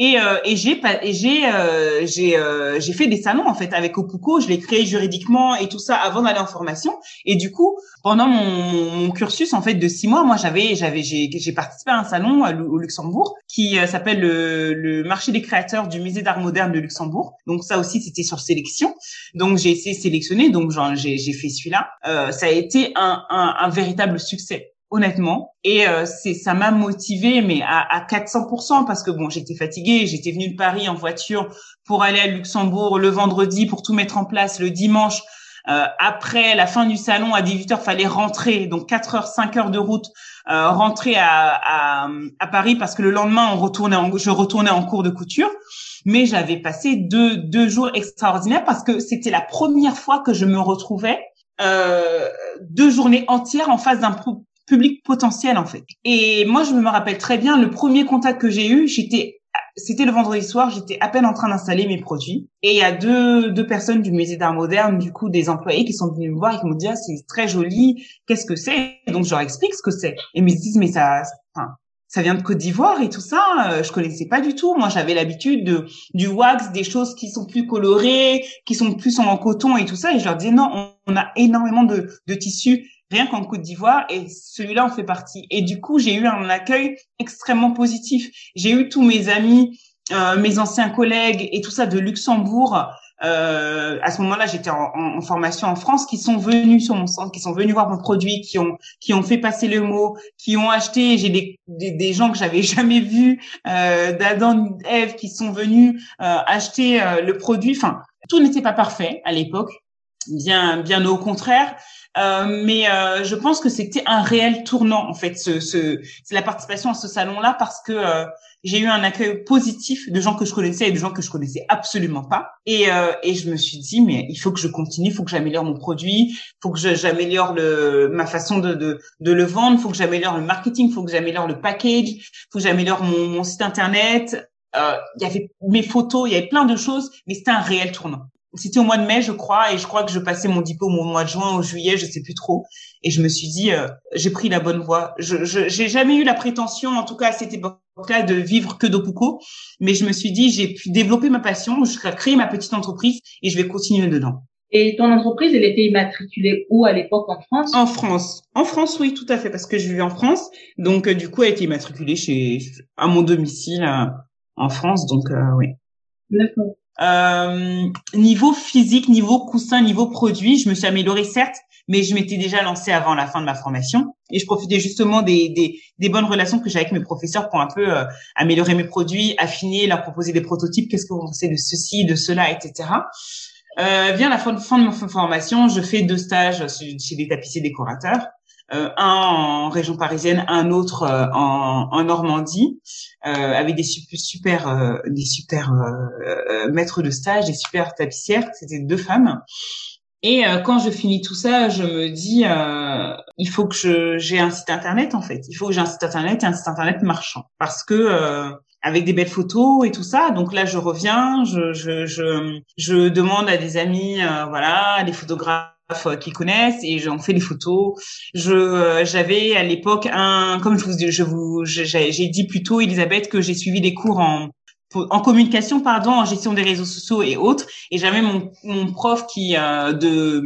Et, euh, et j'ai j'ai euh, j'ai euh, j'ai fait des salons en fait avec Opuko, je l'ai créé juridiquement et tout ça avant d'aller en formation. Et du coup, pendant mon, cursus en fait de six mois, moi j'avais j'avais j'ai j'ai participé à un salon au Luxembourg qui euh, s'appelle le, le marché des créateurs du musée d'art moderne de Luxembourg. Donc ça aussi c'était sur sélection. Donc j'ai essayé de sélectionner, donc j'ai j'ai fait celui-là. Euh, ça a été un, un, un véritable succès honnêtement. Et euh, c'est ça m'a motivée, mais à, à 400% parce que bon, j'étais fatiguée, j'étais venue de Paris en voiture pour aller à Luxembourg le vendredi pour tout mettre en place le dimanche. Euh, après la fin du salon à 18h, fallait rentrer, donc 4 heures, 5 heures de route, euh, rentrer à, à, Paris parce que le lendemain on retournait, je retournais en cours de couture. Mais j'avais passé deux, deux jours extraordinaires parce que c'était la première fois que je me retrouvais euh, deux journées entières en face d'un public potentiel en fait. Et moi, je me rappelle très bien le premier contact que j'ai eu, j'étais c'était le vendredi soir, j'étais à peine en train d'installer mes produits et il y a deux deux personnes du musée d'art moderne, du coup des employés qui sont venus me voir et qui m'ont dit ah, c'est très joli, qu'est-ce que c'est? Donc je leur explique ce que c'est et ils me disent mais ça enfin, ça vient de Côte d'Ivoire et tout ça, euh, je connaissais pas du tout. Moi, j'avais l'habitude de du wax, des choses qui sont plus colorées, qui sont plus en coton et tout ça. Et je leur disais non, on, a énormément de, de tissus rien qu'en Côte d'Ivoire, et celui-là en fait partie. Et du coup, j'ai eu un accueil extrêmement positif. J'ai eu tous mes amis, euh, mes anciens collègues et tout ça de Luxembourg euh, à ce moment-là, j'étais en, formation en France, qui sont venus sur mon centre, qui sont venus voir mon produit, qui ont qui ont fait passer le mot, qui ont acheté. J'ai des, des, gens que j'avais jamais vus, euh, d'Adam, Eve, qui sont venus euh, acheter euh, le produit. Enfin, tout n'était pas parfait à l'époque, bien bien au contraire. Euh, mais euh, je pense que c'était un réel tournant en fait, ce, ce, la participation à ce salon-là parce que euh, j'ai eu un accueil positif de gens que je connaissais et de gens que je connaissais absolument pas. Et, euh, et je me suis dit mais il faut que je continue, il faut que j'améliore mon produit, il faut que j'améliore le ma façon de, de, de le vendre, il faut que j'améliore le marketing, il faut que j'améliore le package, il faut que j'améliore mon, mon site internet. Il y avait mes photos, il y avait plein de choses, mais c'était un réel tournant c'était au mois de mai, je crois, et je crois que je passais mon diplôme au mois de juin, ou juillet, je sais plus trop. Et je me suis dit, euh, j'ai pris la bonne voie. Je, je j'ai jamais eu la prétention, en tout cas à cette époque-là, de vivre que d'Opuko, mais je me suis dit, j'ai pu développer ma passion, je créer ma petite entreprise et je vais continuer dedans. Et ton entreprise, elle était immatriculée où à l'époque en France? En France. En France, oui, tout à fait, parce que je vivais en France. Donc, euh, du coup, elle était immatriculée chez à mon domicile euh, en France. Donc, oui. D'accord. Euh, niveau physique, niveau coussin, niveau produit, je me suis améliorée certes, mais je m'étais déjà lancée avant la fin de ma formation et je profitais justement des, des, des bonnes relations que j'ai avec mes professeurs pour un peu euh, améliorer mes produits, affiner, leur proposer des prototypes, qu'est-ce que vous pensez de ceci, de cela, etc. Euh, vient la fin, fin de ma formation, je fais deux stages chez des tapissiers décorateurs euh, un en région parisienne, un autre euh, en, en, Normandie, euh, avec des super, super des super maîtres de stage, des super tapissières. C'était deux femmes. Et quand je finis tout ça, je me dis, il faut que j'ai un site internet en fait. Il faut que j'ai un site internet et un site internet marchand, parce que avec des belles photos et tout ça. Donc là, je reviens, je je je, je demande à des amis, voilà, des photographes euh, qui connaissent et j'en fais des photos. Je euh, j'avais à l'époque un comme je vous je vous j'ai dit plus tôt Elisabeth que j'ai suivi des cours en en communication pardon en gestion des réseaux sociaux et autres et j'avais mon mon prof qui euh, de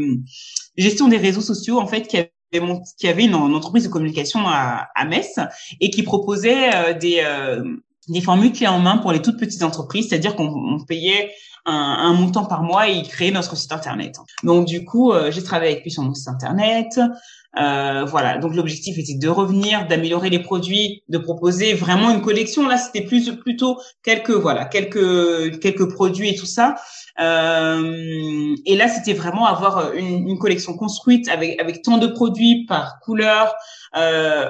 gestion des réseaux sociaux en fait qui avait qui avait une, entreprise de communication à, à Metz et qui proposait des des formules clés en main pour les toutes petites entreprises, c'est-à-dire qu'on payait un, montant par mois et il crée notre site internet. Donc du coup, euh, j'ai travaillé avec lui sur mon site internet. Euh, voilà, donc l'objectif était de revenir, d'améliorer les produits, de proposer vraiment une collection. Là, c'était plus plutôt quelques voilà quelques quelques produits et tout ça. Euh, et là, c'était vraiment avoir une, une, collection construite avec avec tant de produits par couleur, euh,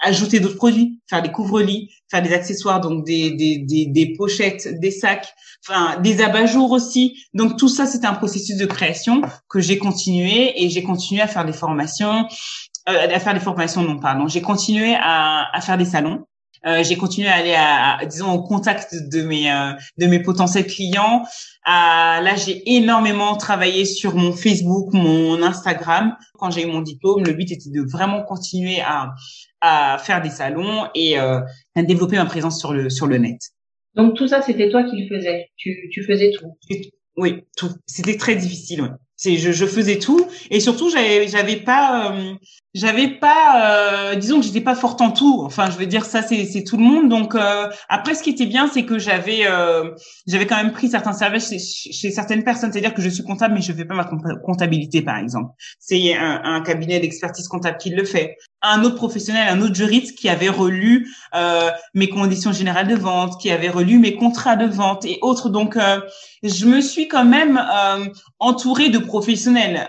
ajouter d'autres produits, faire des couvre-lits, faire des accessoires, donc des, des, des, des, pochettes, des sacs, enfin des abat-jours aussi. Donc tout ça, c'était un processus de création que j'ai continué et j'ai continué à faire des formations, euh, à faire des formations, non pardon, j'ai continué à, à faire des salons. Euh, j'ai continué à aller à, disons au contact de mes euh, de mes potentiels clients. À, là, j'ai énormément travaillé sur mon Facebook, mon Instagram. Quand j'ai eu mon diplôme, le but était de vraiment continuer à à faire des salons et euh, à développer ma présence sur le sur le net. Donc tout ça, c'était toi qui le faisais. Tu tu faisais tout. Oui, tout. C'était très difficile. Ouais. C'est je, je faisais tout et surtout j'avais j'avais pas euh, j'avais pas euh, disons que j'étais pas forte en tout. Enfin je veux dire ça c'est tout le monde. Donc euh, après ce qui était bien c'est que j'avais euh, j'avais quand même pris certains services chez, chez certaines personnes. C'est-à-dire que je suis comptable mais je fais pas ma comptabilité par exemple. C'est un, un cabinet d'expertise comptable qui le fait. Un autre professionnel un autre juriste qui avait relu euh, mes conditions générales de vente qui avait relu mes contrats de vente et autres. Donc je me suis quand même entourée de professionnels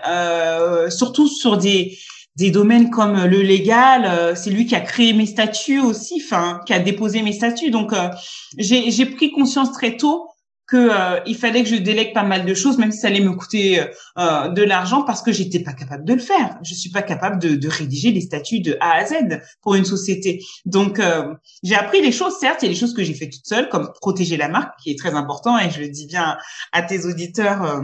surtout sur des des domaines comme le légal, euh, c'est lui qui a créé mes statuts aussi, enfin qui a déposé mes statuts. Donc euh, j'ai pris conscience très tôt que euh, il fallait que je délègue pas mal de choses, même si ça allait me coûter de l'argent, parce que j'étais pas capable de le faire. Je suis pas capable de, de, rédiger des statuts de A à Z pour une société. Donc j'ai appris des choses, certes, il y a des choses que j'ai fait toute seule, comme protéger la marque, qui est très important, et je le dis bien à tes auditeurs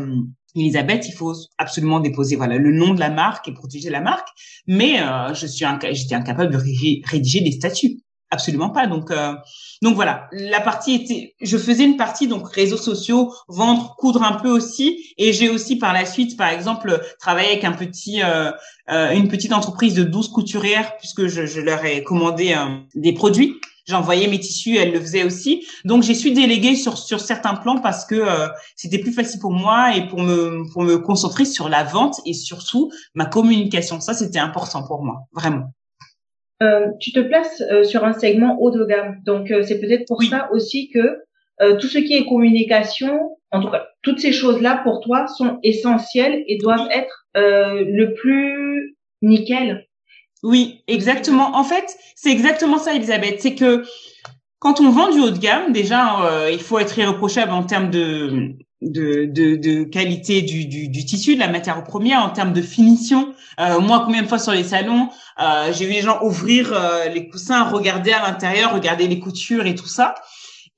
Elisabeth, il faut absolument déposer voilà le nom de la marque et protéger la marque, mais euh, je suis j'étais incapable de rédiger des statuts, absolument pas. Donc euh, donc voilà, la partie était, je faisais une partie donc réseaux sociaux, vendre, coudre un peu aussi, et j'ai aussi par la suite, par exemple, travaillé avec un petit euh, une petite entreprise de 12 couturières puisque je, je leur ai commandé des produits J'envoyais mes tissus, elle le faisait aussi. Donc j'ai su déléguer sur sur certains plans parce que euh, c'était plus facile pour moi et pour me pour me concentrer sur la vente et surtout ma communication. Ça c'était important pour moi, vraiment. Euh, tu te places euh, sur un segment haut de gamme, donc euh, c'est peut-être pour ça aussi que tout ce qui est communication, en tout cas toutes ces choses-là pour toi sont essentielles et doivent être le plus nickel. Oui, exactement. En fait, c'est exactement ça, Elisabeth. C'est que quand on vend du haut de gamme, déjà, il faut être irréprochable en termes de de, de, qualité du, du, tissu, de la matière première, en termes de finition. Euh, moi, combien de fois sur les salons, euh, j'ai vu les gens ouvrir euh, les coussins, regarder à l'intérieur, regarder les coutures et tout ça.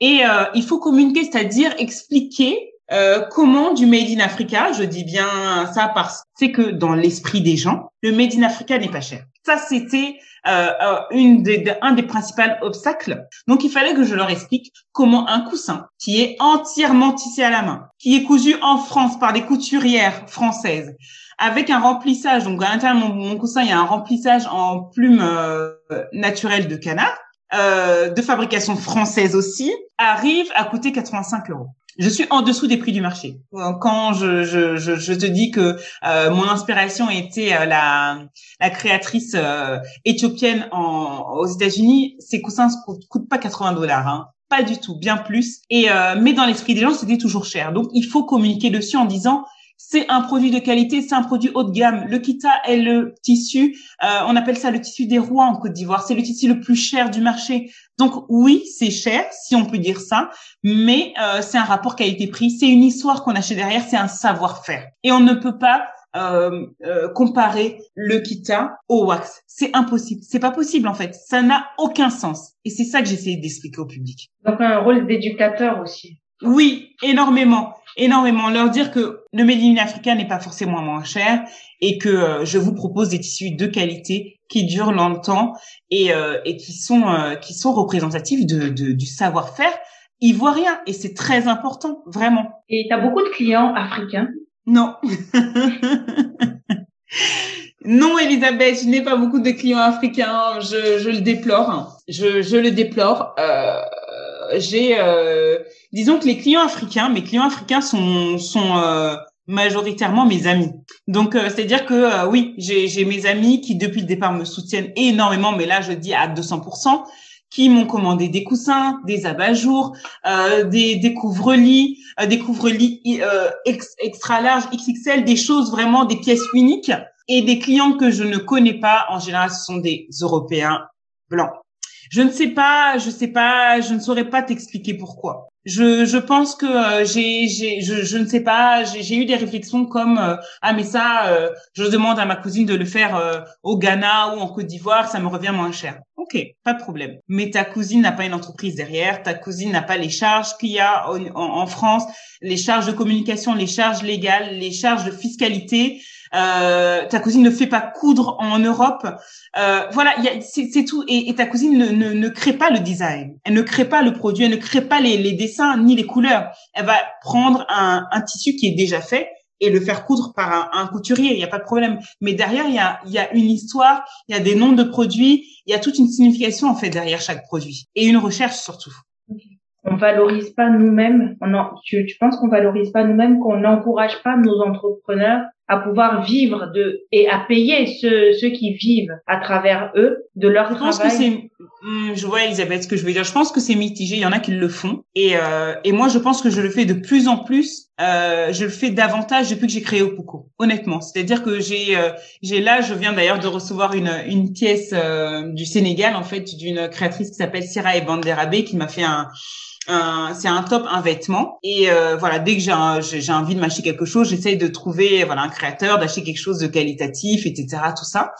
Et euh, il faut communiquer, c'est-à-dire expliquer euh, comment du Made in Africa, je dis bien ça parce c'est que dans l'esprit des gens, le Made in Africa n'est pas cher. Ça, c'était euh, euh, une un des principaux obstacles. Donc, il fallait que je leur explique comment un coussin qui est entièrement tissé à la main, qui est cousu en France par des couturières françaises, avec un remplissage. Donc, à l'intérieur de mon, coussin, il y a un remplissage en plumes euh, naturelles de canard, euh, de fabrication française aussi, arrive à coûter 85 euros je suis en dessous des prix du marché. Quand je, je, je, je te dis que euh, mon inspiration était euh, la, la créatrice euh, éthiopienne en, aux États-Unis, ces coussins ne coûtent pas 80 dollars. Hein. Pas du tout, bien plus. Et mais dans l'esprit des gens, c'était toujours cher. Donc il faut communiquer dessus en disant c'est un produit de qualité, c'est un produit haut de gamme. Le kita est le tissu, euh, on appelle ça le tissu des rois en Côte d'Ivoire. C'est le tissu le plus cher du marché. Donc oui, c'est cher, si on peut dire ça, mais euh, c'est un rapport qualité-prix. C'est une histoire qu'on a chez derrière, c'est un savoir-faire. Et on ne peut pas euh, euh, comparer le kita au wax. C'est impossible. C'est pas possible en fait. Ça n'a aucun sens. Et c'est ça que j'essaie d'expliquer au public. Donc un rôle d'éducateur aussi. Oui, énormément, énormément. Leur dire que le Made in Africa n'est pas forcément moins cher et que euh, je vous propose des tissus de qualité qui durent longtemps et, euh, et qui sont euh, qui sont représentatifs de, de du savoir-faire ivoirien et c'est très important, vraiment. Et tu as beaucoup de clients africains? Non. Non, Elisabeth, je n'ai pas beaucoup de clients africains. Je, je le déplore. Je, je le déplore. Euh, j'ai, euh, disons que les clients africains, mes clients africains sont sont euh, majoritairement mes amis. Donc, euh, c'est-à-dire que oui, j'ai mes amis qui depuis le départ me soutiennent énormément, mais là je dis à 200%, qui m'ont commandé des coussins, des abat-jours, des, des couvre-lits, des couvre-lits extra larges, XXL, des choses vraiment, des pièces uniques. Et des clients que je ne connais pas, en général, ce sont des Européens blancs. Je ne sais pas, je sais pas, je ne saurais pas t'expliquer pourquoi. Je, je pense que euh, j'ai, j'ai, je, je ne sais pas, j'ai eu des réflexions comme euh, ah mais ça, euh, je demande à ma cousine de le faire au Ghana ou en Côte d'Ivoire, ça me revient moins cher. Ok, pas de problème. Mais ta cousine n'a pas une entreprise derrière, ta cousine n'a pas les charges qu'il y a en, en France, les charges de communication, les charges légales, les charges de fiscalité. Euh, ta cousine ne fait pas coudre en Europe. Euh, voilà, c'est tout. Et, ta cousine ne, ne, ne, crée pas le design. Elle ne crée pas le produit. Elle ne crée pas les, les dessins ni les couleurs. Elle va prendre un, un, tissu qui est déjà fait et le faire coudre par un, un couturier. Il n'y a pas de problème. Mais derrière, il y a, y a une histoire, il y a des noms de produits, il y a toute une signification en fait derrière chaque produit et une recherche surtout on valorise pas nous-mêmes, tu, tu penses qu'on valorise pas nous-mêmes, qu'on n'encourage pas nos entrepreneurs à pouvoir vivre de et à payer ceux, ceux qui vivent à travers eux de leur je travail. Pense que c'est, hmm, je vois Elisabeth ce que je veux dire. Je pense que c'est mitigé. Il y en a qui le font et euh, et moi je pense que je le fais de plus en plus. Euh, je le fais davantage depuis que j'ai créé Opuko. Honnêtement, c'est-à-dire que j'ai euh, j'ai là, je viens d'ailleurs de recevoir une une pièce euh, du Sénégal en fait d'une créatrice qui s'appelle Sira Banderabe qui m'a fait un c'est un top, un vêtement. Et euh, voilà, dès que j'ai j'ai envie de m'acheter quelque chose, j'essaye de trouver voilà un créateur, d'acheter quelque chose de qualitatif, etc. Tout ça.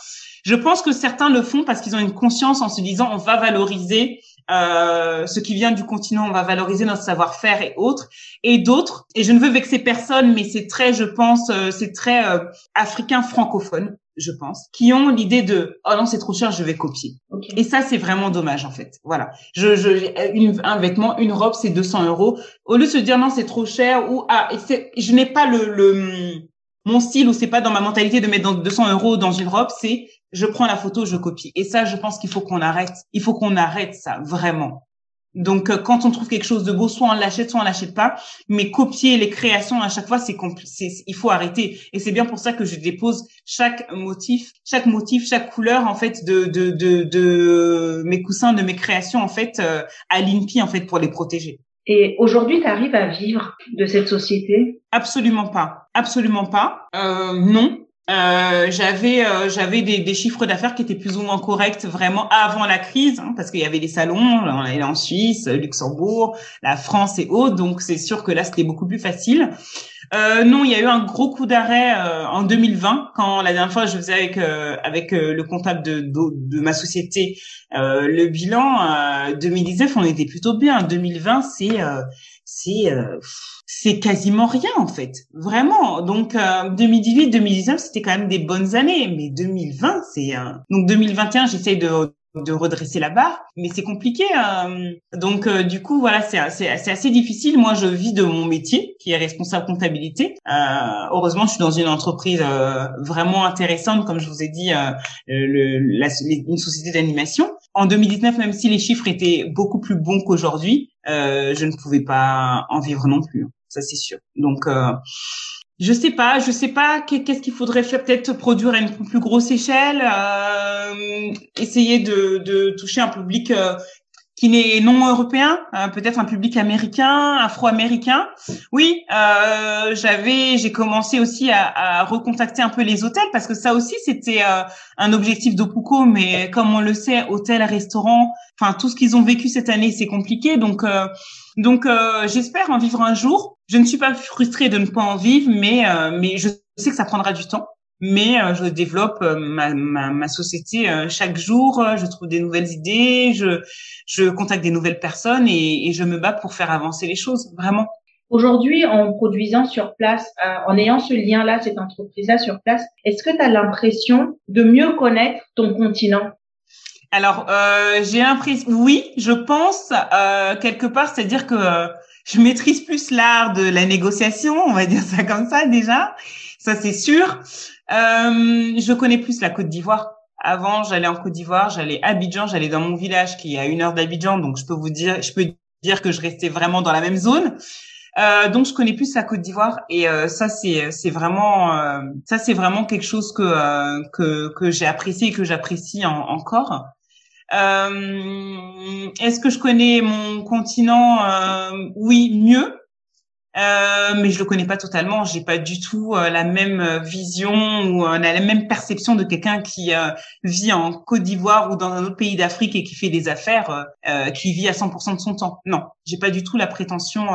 Je pense que certains le font parce qu'ils ont une conscience en se disant on va valoriser euh, ce qui vient du continent, on va valoriser notre savoir-faire et autres. Et d'autres, et je ne veux vexer personne, mais c'est très, je pense, euh, c'est très euh, africain francophone je pense, qui ont l'idée de oh non c'est trop cher, je vais copier. Et ça c'est vraiment dommage en fait. Voilà, je, je un vêtement, une robe c'est 200 euros. Au lieu de se dire non c'est trop cher ou ah je n'ai pas le, le mon style ou c'est pas dans ma mentalité de mettre dans 200 euros dans une robe, c'est je prends la photo, je copie. Et ça, je pense qu'il faut qu'on arrête. Il faut qu'on arrête ça, vraiment. Donc, euh, quand on trouve quelque chose de beau, soit on l'achète, soit on l'achète pas. Mais copier les créations à chaque fois, c'est il faut arrêter. Et c'est bien pour ça que je dépose chaque motif, chaque motif, chaque couleur en fait de de de, de mes coussins, de mes créations en fait euh, à l'INPI en fait pour les protéger. Et aujourd'hui, tu arrives à vivre de cette société? Absolument pas, absolument pas. Euh, non, euh, j'avais euh, j'avais des, des, chiffres d'affaires qui étaient plus ou moins corrects vraiment avant la crise hein, parce qu'il y avait des salons on allait en Suisse Luxembourg la France et autres donc c'est sûr que là c'était beaucoup plus facile. Euh, non il y a eu un gros coup d'arrêt euh, en 2020 quand la dernière fois je faisais avec avec le comptable de, de, de ma société le bilan 2019 on était plutôt bien. 2020 c'est c'est c'est quasiment rien en fait, vraiment. Donc 2018, euh, 2019, c'était quand même des bonnes années, mais 2020, c'est un... donc 2021, j'essaye de de redresser la barre, mais c'est compliqué. Euh. Donc euh, du coup voilà, c'est c'est assez difficile. Moi, je vis de mon métier, qui est responsable comptabilité. heureusement, je suis dans une entreprise vraiment intéressante, comme je vous ai dit, le, la, une société d'animation. En 2019, même si les chiffres étaient beaucoup plus bons qu'aujourd'hui, je ne pouvais pas en vivre non plus ça c'est sûr. Donc euh, je sais pas, je sais pas qu'est-ce qu'il faudrait faire, peut-être produire à une plus grosse échelle, euh, essayer de, de, toucher un public euh, qui n'est non européen, euh, peut-être un public américain, afro-américain. Oui, euh, j'avais, j'ai commencé aussi à, à, recontacter un peu les hôtels parce que ça aussi c'était euh, un objectif d'Opuko, mais comme on le sait, hôtels, restaurants, enfin tout ce qu'ils ont vécu cette année, c'est compliqué. Donc donc j'espère en vivre un jour. Je ne suis pas frustrée de ne pas en vivre, mais mais je sais que ça prendra du temps mais euh, je développe euh, ma, ma, ma, société euh, chaque jour. je trouve des nouvelles idées, je, je contacte des nouvelles personnes et, et je me bats pour faire avancer les choses, vraiment. Aujourd'hui, en produisant sur place, en ayant ce lien-là, cette entreprise-là sur place, est-ce que tu as l'impression de mieux connaître ton continent? Alors, euh, j'ai l'impression, oui, je pense euh, quelque part, c'est-à-dire que je maîtrise plus l'art de la négociation, on va dire ça comme ça déjà, ça c'est sûr. Euh, je connais plus la Côte d'Ivoire. Avant, j'allais en Côte d'Ivoire, j'allais à Abidjan, j'allais dans mon village qui est à une heure d'Abidjan, donc je peux vous dire, je peux dire que je restais vraiment dans la même zone. Euh, donc je connais plus la Côte d'Ivoire et euh, ça c'est c'est vraiment euh, ça c'est vraiment quelque chose que que que j'ai apprécié et que j'apprécie encore. Est-ce que je connais mon continent? Oui, mieux. Euh, mais je le connais pas totalement. J'ai pas du tout euh, la même euh, vision ou euh, la même perception de quelqu'un qui vit en Côte d'Ivoire ou dans un autre pays d'Afrique et qui fait des affaires, qui vit à 100% de son temps. Non, j'ai pas du tout la prétention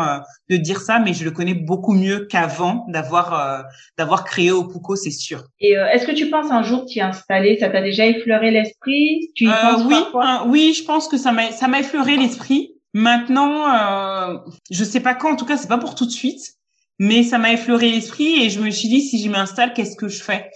de dire ça, mais je le connais beaucoup mieux qu'avant d'avoir d'avoir créé Opuko, c'est sûr. Et est-ce que tu penses un jour t'y installer? Ça t'a déjà effleuré l'esprit? Tu y penses Oui, oui, je pense que ça m'a ça m'a effleuré l'esprit. Maintenant, euh, je sais pas quand, en tout cas, c'est pas pour tout de suite, mais ça m'a effleuré l'esprit et je me suis dit si je m'installe, qu'est-ce que je fais?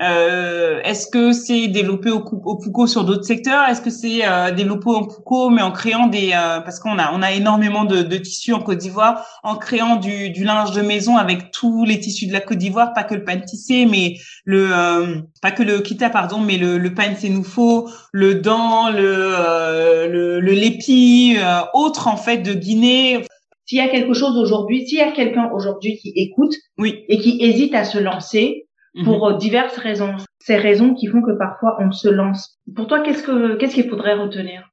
Euh, Est-ce que c'est développer au, au sur d'autres secteurs? Est-ce que c'est euh, développer au Pouco mais en créant des euh, parce qu'on a on a énormément de, de tissus en Côte d'Ivoire, en créant du, du, linge de maison avec tous les tissus de la Côte d'Ivoire, pas que le pain tissé, mais le euh, pas que le kita pardon, mais le, le pain sénoufo, le dent, le euh, le, le lépi, autre en fait de Guinée. S'il y a quelque chose aujourd'hui, s'il y a quelqu'un aujourd'hui qui écoute oui. et qui hésite à se lancer, pour mhm. diverses raisons. Ces raisons qui font que parfois on se lance. Pour toi, qu'est-ce que qu'est-ce qu'il faudrait retenir?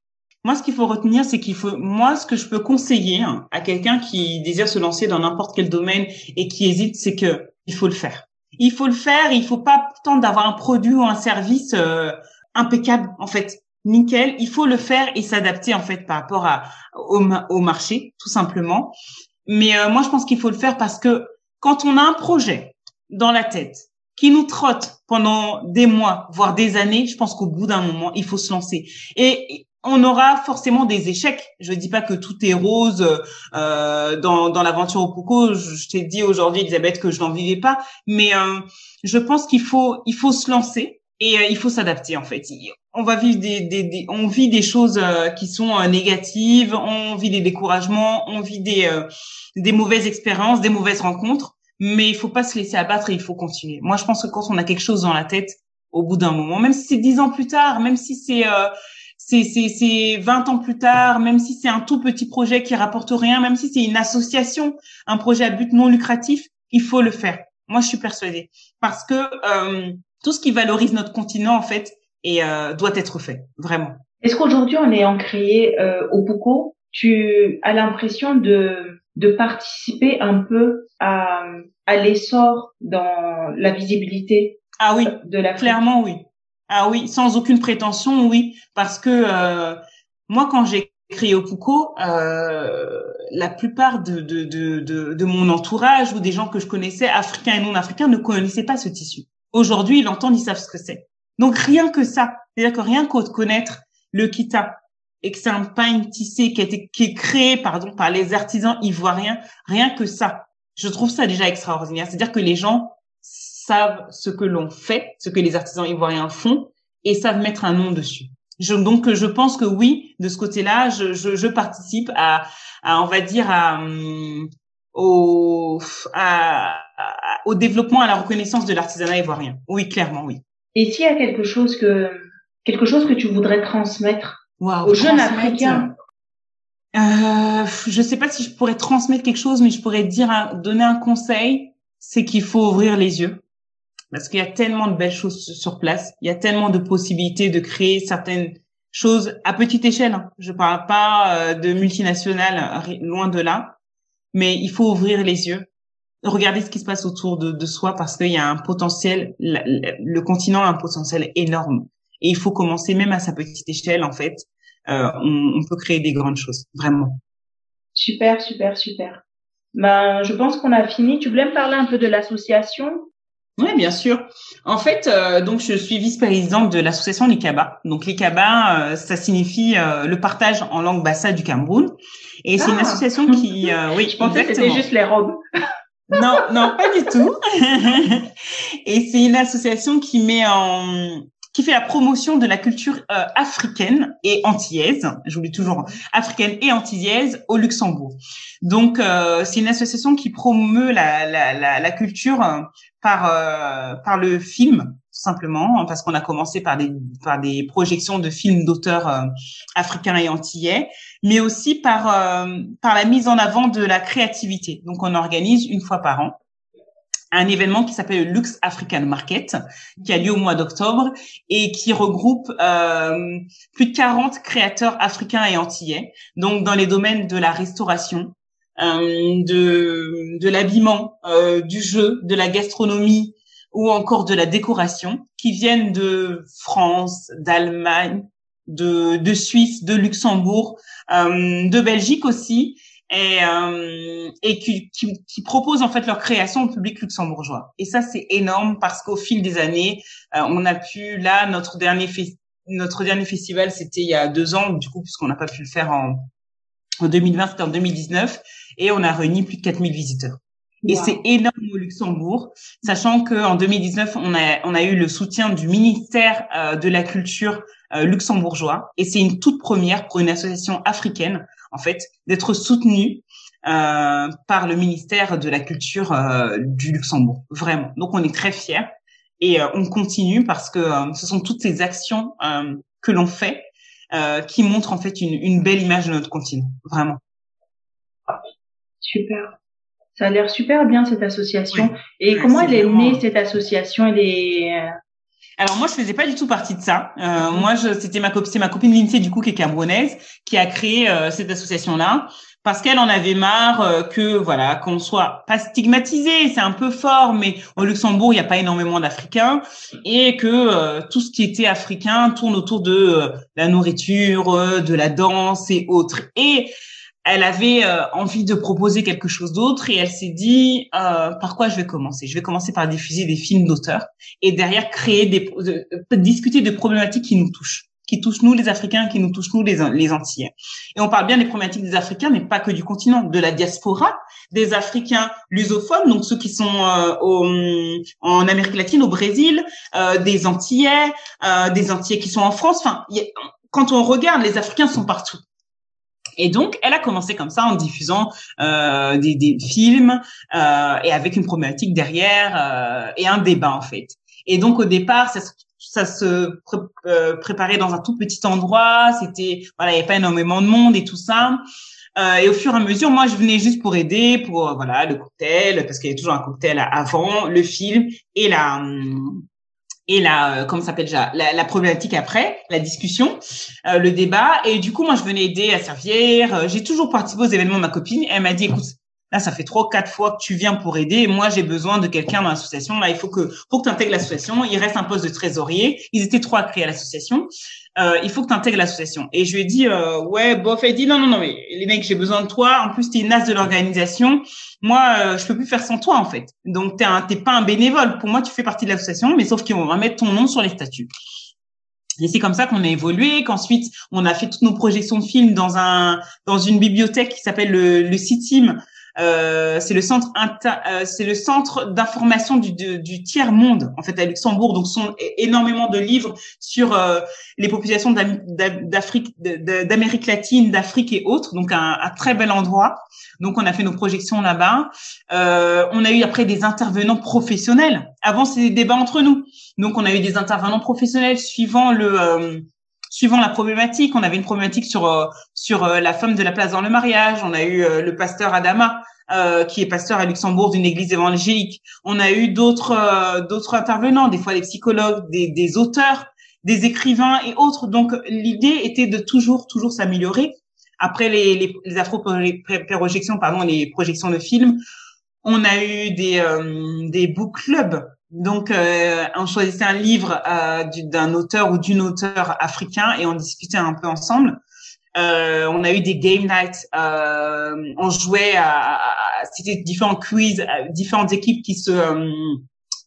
Moi, ce qu'il faut retenir, c'est qu'il faut, moi, ce que je peux conseiller hein, à quelqu'un qui désire se lancer dans n'importe quel domaine et qui hésite, c'est que il faut le faire. Il faut le faire. Il faut pas tenter d'avoir un produit ou un service euh, impeccable, en fait, nickel. Il faut le faire et s'adapter en fait par rapport à au, au marché, tout simplement. Mais euh, moi, je pense qu'il faut le faire parce que quand on a un projet dans la tête qui nous trotte pendant des mois, voire des années, je pense qu'au bout d'un moment, il faut se lancer. Et on aura forcément des échecs. Je dis pas que tout est rose euh, dans, dans l'aventure au Pouco. Je, t'ai dit aujourd'hui, Elisabeth, que je n'en vivais pas. Mais euh, je pense qu'il faut, il faut se lancer et euh, il faut s'adapter en fait. On va vivre des, des, des on vit des choses euh, qui sont euh, négatives, on vit des découragements, on vit des, des mauvaises expériences, des mauvaises rencontres mais il faut pas se laisser abattre et il faut continuer. Moi, je pense que quand on a quelque chose dans la tête, au bout d'un moment, même si c'est dix ans plus tard, même si c'est euh, c'est c'est 20 ans plus tard, même si c'est un tout petit projet qui rapporte rien, même si c'est une association, un projet à but non lucratif, il faut le faire. Moi, je suis persuadée parce que euh, tout ce qui valorise notre continent en fait et euh, doit être fait vraiment. Est-ce qu'aujourd'hui, en ayant créé euh, Opuko, tu as l'impression de de participer un peu à à l'essor dans la visibilité ah oui de la clairement oui ah oui, sans aucune prétention, oui, parce que euh, moi, quand j'ai créé Opuko, euh, la plupart de, de, de, de, mon entourage ou des gens que je connaissais, africains et non africains, ne connaissaient pas ce tissu. Aujourd'hui, ils l'entendent, ils savent ce que c'est. Donc rien que ça, c'est-à-dire que rien qu'au connaître le kita et que c'est un pain tissé qui a été qui est créé pardon par les artisans ivoiriens, rien que ça, je trouve ça déjà extraordinaire. C'est-à-dire que les gens savent ce que l'on fait, ce que les artisans ivoiriens font, et savent mettre un nom dessus. Je, donc, je pense que oui, de ce côté-là, je, je, je participe à, à, on va dire, à, hum, au, à, au développement, à la reconnaissance de l'artisanat ivoirien. Oui, clairement, oui. Et s'il y a quelque chose que, quelque chose que tu voudrais transmettre aux jeunes Africains. Euh, je sais pas si je pourrais transmettre quelque chose, mais je pourrais dire, donner un conseil, c'est qu'il faut ouvrir les yeux. Parce qu'il y a tellement de belles choses sur place, il y a tellement de possibilités de créer certaines choses à petite échelle. Hein. Je parle pas euh, de multinationales, loin de là, mais il faut ouvrir les yeux, regarder ce qui se passe autour de, de soi parce qu'il y a un potentiel, le, continent a un potentiel énorme et il faut commencer même à sa petite échelle en fait. Euh, on, on peut créer des grandes choses, vraiment. Super, super, super. Ben, je pense qu'on a fini. Tu voulais me parler un peu de l'association? Oui, bien sûr. En fait, euh, donc je suis vice-présidente de l'association Likaba. Donc Likaba, euh, ça signifie euh, le partage en langue bassa du Cameroun. Et c'est une ah. association qui, oui, je pensais que c'était juste les robes. non, non, pas du tout. et c'est une association qui met en qui fait la promotion de la culture euh, africaine et antillaise, j'oublie toujours africaine et antillaise au Luxembourg. Donc euh, c'est une association qui promeut la, la, la, la culture euh, par par le film tout simplement parce qu'on a commencé par des par des projections de films d'auteurs africains et antillais, mais aussi par par la mise en avant de la créativité. Donc on organise une fois par an un événement qui s'appelle le Lux African Market, qui a lieu au mois d'octobre et qui regroupe euh, plus de 40 créateurs africains et antillais, donc dans les domaines de la restauration, euh, de, de l'habillement, euh, du jeu, de la gastronomie ou encore de la décoration, qui viennent de France, d'Allemagne, de, de Suisse, de Luxembourg, euh, de Belgique aussi, et, euh, et qui, qui, qui, proposent en fait leur création au public luxembourgeois. Et ça, c'est énorme parce qu'au fil des années, euh, on a pu, là, notre dernier, notre dernier festival, c'était il y a deux ans, du coup, puisqu'on n'a pas pu le faire en, en 2020, c'était en 2019, et on a réuni plus de 4000 visiteurs. Et c'est énorme au Luxembourg, sachant qu'en 2019, on a, on a eu le soutien du ministère euh, de la Culture euh, luxembourgeois, et c'est une toute première pour une association africaine en fait, d'être soutenu euh, par le ministère de la Culture euh, du Luxembourg. Vraiment. Donc, on est très fiers et euh, on continue parce que euh, ce sont toutes ces actions que l'on fait qui montrent en fait une, une, belle image de notre continent. Vraiment. Super. Ça a l'air super bien cette association. Et comment elle est née cette association? Elle est alors moi, je faisais pas du tout partie de ça. Euh, mhm. moi, c'était ma c'est ma copine Lindsay du coup qui est camerounaise, qui a créé euh, cette association-là parce qu'elle en avait marre euh, que voilà qu'on soit pas stigmatisé, c'est un peu fort, mais au Luxembourg il n'y a pas énormément d'Africains et que euh, tout ce qui était africain tourne autour de la nourriture, de la danse et autres. Et elle avait euh, envie de proposer quelque chose d'autre et elle s'est dit euh, par quoi je vais commencer? Je vais commencer par diffuser des films d'auteurs et derrière créer des discuter de problématiques qui nous touchent, qui touchent nous les Africains, qui nous touchent nous les les Antillais. Et on parle bien des problématiques des Africains, mais pas que du continent, de la diaspora, des Africains lusophones, donc ceux qui sont euh, au, en Amérique latine, au Brésil, euh, des Antillais, euh, des Antillais qui sont en France. Enfin, quand on regarde, les Africains sont partout. Et donc, elle a commencé comme ça en diffusant euh, des, films euh, et avec une problématique derrière euh, et un débat en fait. Et donc au départ, ça, se préparait dans un tout petit endroit. C'était voilà, il n'y avait pas énormément de monde et tout ça. Et au fur et à mesure, moi, je venais juste pour aider, pour voilà le cocktail, parce qu'il y avait toujours un cocktail avant le film et la et la comment s'appelle déjà la, la, problématique après, la discussion, le débat. Et du coup, moi, je venais aider à servir. J'ai toujours participé aux événements de ma copine. elle m'a dit, écoute, Là, ça fait trois, quatre fois que tu viens pour aider. Moi, j'ai besoin de quelqu'un dans l'association. Là, il faut que, pour que tu intègres l'association, il reste un poste de trésorier. Ils étaient trois à créer l'association. Euh, il faut que tu intègres l'association. Et je lui ai dit, euh, ouais, bof, elle dit, non, non, non, mais les mecs, j'ai besoin de toi. En plus, tu es une as de l'organisation. Moi, euh, je peux plus faire sans toi, en fait. Donc, tu n'es pas un bénévole. Pour moi, tu fais partie de l'association, mais sauf qu'ils vont mettre ton nom sur les statuts. Et c'est comme ça qu'on a évolué, qu'ensuite on a fait toutes nos projections de films dans un dans une bibliothèque qui s'appelle le, le CITIM, euh, c'est le centre euh, c'est le centre d'information du, du, tiers monde en fait à Luxembourg. Donc sont énormément de livres sur euh, les populations d'Afrique, d'Amérique latine, d'Afrique et autres. Donc un, un, très bel endroit. Donc on a fait nos projections là-bas. Euh, on a eu après des intervenants professionnels. Avant c'était des débats entre nous. Donc on a eu des intervenants professionnels suivant le suivant la problématique. On avait une problématique sur euh, sur euh, la femme de la place dans le mariage. On a eu euh, le pasteur Adama qui est pasteur à Luxembourg d'une église évangélique. On a eu d'autres d'autres intervenants, des fois des psychologues, des, des auteurs, des écrivains et autres. Donc l'idée était de toujours toujours s'améliorer. Après les les, les afro-projections, pardon, les projections de films, on a eu des des book clubs donc, euh, on choisissait un livre euh, d'un auteur ou d'une auteure africain et on discutait un peu ensemble. Euh, on a eu des game nights, on jouait à, à c'était différents quiz, différentes équipes qui se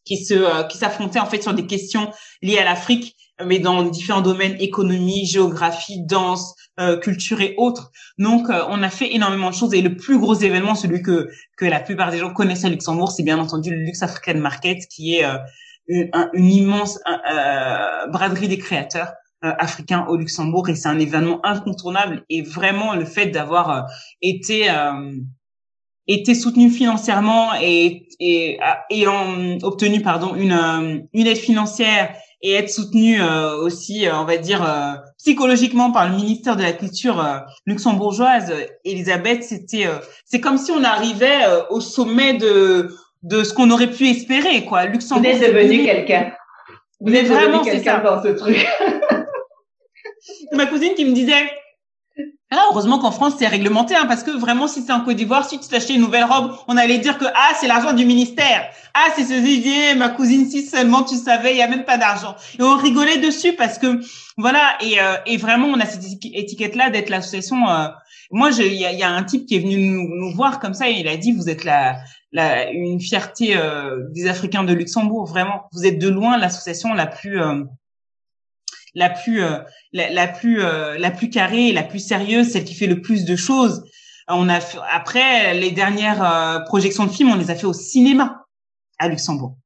qui se qui s'affrontaient en fait sur des questions liées à l'Afrique, mais dans différents domaines économie, géographie, danse, euh, culture et autres. Donc, euh, on a fait énormément de choses. Et le plus gros événement, celui que que la plupart des gens connaissent à Luxembourg, c'est bien entendu le Lux African Market, qui est euh, une, une, immense braderie des créateurs africains au Luxembourg. Et c'est un événement incontournable. Et vraiment, le fait d'avoir été été soutenu financièrement et, et ayant obtenu pardon une une aide financière et être soutenu euh, aussi, euh, on va dire, euh, psychologiquement par le ministère de la Culture luxembourgeoise. Elisabeth, c'était, c'est comme si on arrivait au sommet de de ce qu'on aurait pu espérer, quoi. Luxembourg. Vous êtes devenu quelqu'un. Vous êtes vraiment quelqu'un dans ce truc. Ma cousine qui me disait, ah, heureusement qu'en France, c'est réglementé, hein, parce que vraiment, si c'est en Côte d'Ivoire, si tu t'achetais une nouvelle robe, on allait dire que, ah, c'est l'argent du ministère. Ah, c'est ce idée, ma cousine, si seulement tu savais, il y a même pas d'argent. Et on rigolait dessus parce que, voilà, et, euh, et vraiment, on a cette étiquette-là d'être l'association. Euh, moi, il y a, un type qui est venu nous, voir comme ça et il a dit, vous êtes la, une fierté euh, des Africains de Luxembourg, vraiment. Vous êtes de loin l'association la plus la plus euh, la, plus euh, la plus carrée, la plus sérieuse, celle qui fait le plus de choses. On a après les dernières euh, projections de films, on les a fait au cinéma à Luxembourg.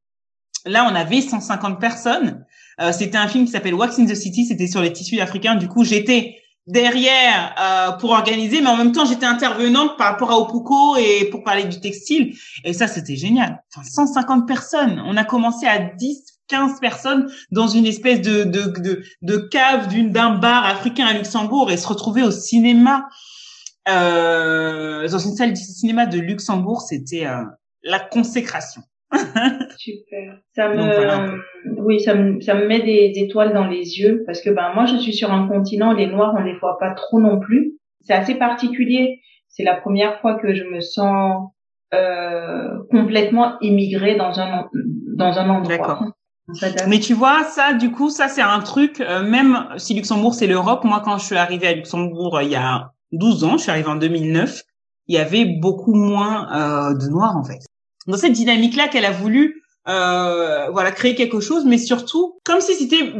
Là, on avait 150 personnes. c'était un film qui s'appelle Wax in the City. C'était sur les tissus africains. Du coup, j'étais derrière pour organiser, mais en même temps, j'étais intervenante par rapport à Opuko et pour parler du textile. Et ça, c'était génial. Enfin, 150 personnes. On a commencé à 10 15 personnes dans une espèce de, de, de, de cave d'une d'un bar africain à Luxembourg et se retrouver au cinéma euh, dans une salle de cinéma de Luxembourg, c'était euh, la consécration. Super. Ça me, oui, ça me, ça me met des étoiles dans les yeux parce que ben moi je suis sur un continent, les Noirs on les voit pas trop non plus. C'est assez particulier. C'est la première fois que je me sens euh, complètement immigrée dans un dans un endroit. Mais tu vois, ça, du coup, ça, c'est un truc, euh, même si Luxembourg, c'est l'Europe, moi, quand je suis arrivée à Luxembourg euh, il y a 12 ans, je suis arrivée en 2009, il y avait beaucoup moins euh, de Noirs, en fait. Dans cette dynamique-là qu'elle a voulu, voilà, créer quelque chose, mais surtout, comme si c'était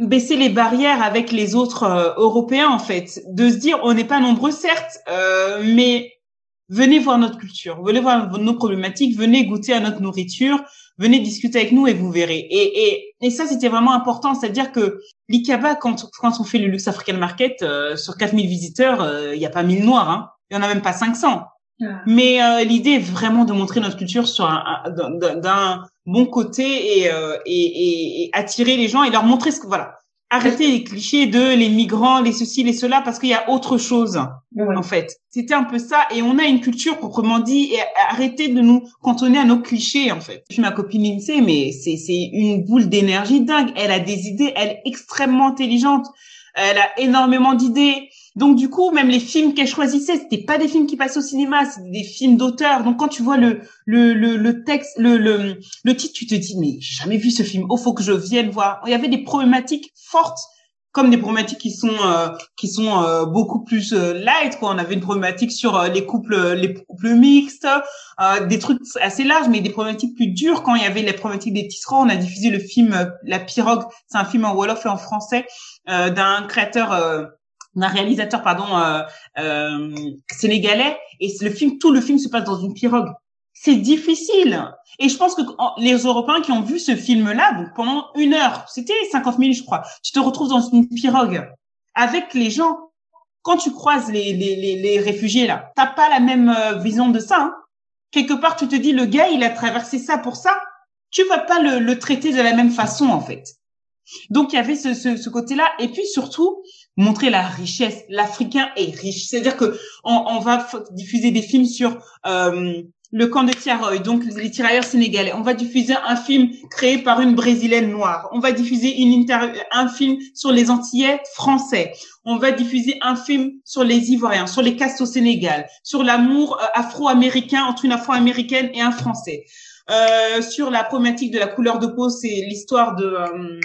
baisser les barrières avec les autres Européens, en fait, de se dire, on n'est pas nombreux, certes, mais venez voir notre culture, venez voir nos problématiques, venez goûter à notre nourriture, venez discuter avec nous et vous verrez. Et, et, et ça, c'était vraiment important, c'est-à-dire que l'ICABA, quand, quand on fait le Luxe African Market, euh, sur 4000 visiteurs, euh, il n'y a pas 1000 noirs, hein. il n'y en a même pas 500. Ah. Mais euh, l'idée est vraiment de montrer notre culture sur un, d'un bon côté et, euh, et, et, attirer les gens et leur montrer ce que voilà arrêter les clichés de les migrants, les ceci, les cela, parce qu'il y a autre chose, en fait. C'était un peu ça. Et on a une culture proprement dit, et arrêter de nous cantonner à nos clichés, en fait. Je suis ma copine Lindsay, mais c'est, c'est une boule d'énergie dingue. Elle a des idées, elle est extrêmement intelligente. Elle a énormément d'idées. Donc du coup, même les films qu'elle choisissait, c'était pas des films qui passaient au cinéma, c'était des films d'auteur. Donc quand tu vois le le le, le texte, le, le le titre, tu te dis mais j'ai jamais vu ce film. Oh, faut que je vienne voir. Il y avait des problématiques fortes comme des problématiques qui sont euh, qui sont euh, beaucoup plus euh, light quoi on avait une problématique sur les couples les couples mixtes des trucs assez larges mais des problématiques plus dures quand il y avait les problématiques des tisserands on a diffusé le film La pirogue c'est un film en wolof et en français d'un créateur d'un réalisateur pardon sénégalais et le film tout le film se passe dans une pirogue c'est difficile. Et je pense que les Européens qui ont vu ce film-là, donc pendant une heure, c'était 50 minutes, je crois, tu te retrouves dans une pirogue avec les gens. Quand tu croises les, les, les, les réfugiés là, t'as pas la même euh, vision de ça. Hein. Quelque part, tu te dis le gars, il a traversé ça pour ça. Tu vas pas le, le traiter de la même façon en fait. Donc il y avait ce, ce, ce côté-là, et puis surtout montrer la richesse. L'Africain est riche, c'est-à-dire que on, on, va diffuser des films sur euh, le camp de Tiaroy, donc les tirailleurs sénégalais. On va diffuser un film créé par une brésilienne noire. On va diffuser une un film sur les Antillais français. On va diffuser un film sur les Ivoiriens, sur les castes au Sénégal, sur l'amour euh, afro-américain entre une afro-américaine et un Français. Euh, sur la problématique de la couleur de peau, c'est l'histoire de euh,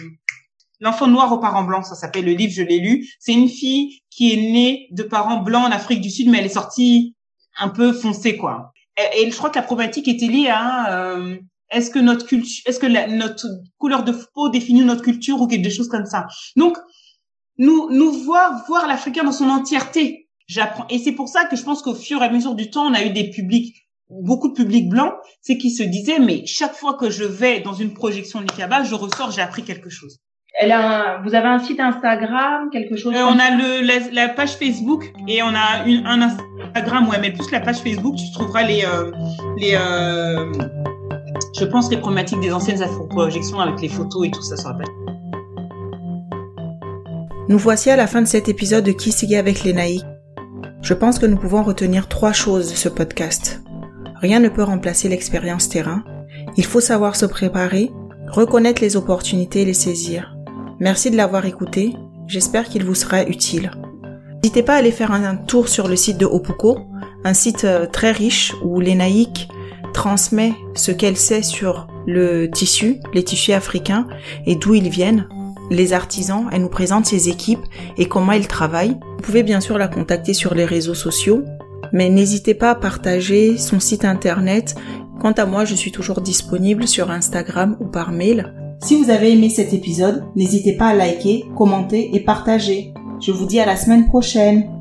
l'enfant noir aux parents blancs. Ça s'appelle le livre, je l'ai lu. C'est une fille qui est née de parents blancs en Afrique du Sud, mais elle est sortie un peu foncée, quoi et, je crois que la problématique était liée à euh, est-ce que notre culture, est-ce que notre couleur de peau définit notre culture ou quelque chose comme ça. Donc nous nous voir voir l'Africain dans son entièreté. J'apprends et c'est pour ça que je pense qu'au fur et à mesure du temps, on a eu des publics beaucoup de publics blancs, c'est qui se disaient mais chaque fois que je vais dans une projection Likaba, je ressors, j'ai appris quelque chose. Elle a vous avez un site Instagram, quelque chose euh, On a le, la, page Facebook et on a une, un Instagram, ouais, mais plus la page Facebook, tu trouveras les, euh, les euh, je pense, les problématiques des anciennes projections avec les photos et tout ça sur la page. Nous voici à la fin de cet épisode de Qui sigue avec les naïcs. Je pense que nous pouvons retenir trois choses de ce podcast. Rien ne peut remplacer l'expérience terrain. Il faut savoir se préparer, reconnaître les opportunités et les saisir. Merci de l'avoir écouté. J'espère qu'il vous sera utile. N'hésitez pas à aller faire un tour sur le site de Opuko, un site euh, très riche où l'ENAIC transmet ce qu'elle sait sur le tissu, les tissus africains et d'où ils viennent. Les artisans, elle nous présente ses équipes et comment ils travaillent. Vous pouvez bien sûr la contacter sur les réseaux sociaux, mais n'hésitez pas à partager son site internet. Quant à moi, je suis toujours disponible sur Instagram ou par mail. Si vous avez aimé cet épisode, n'hésitez pas à liker, commenter et partager. Je vous dis à la semaine prochaine.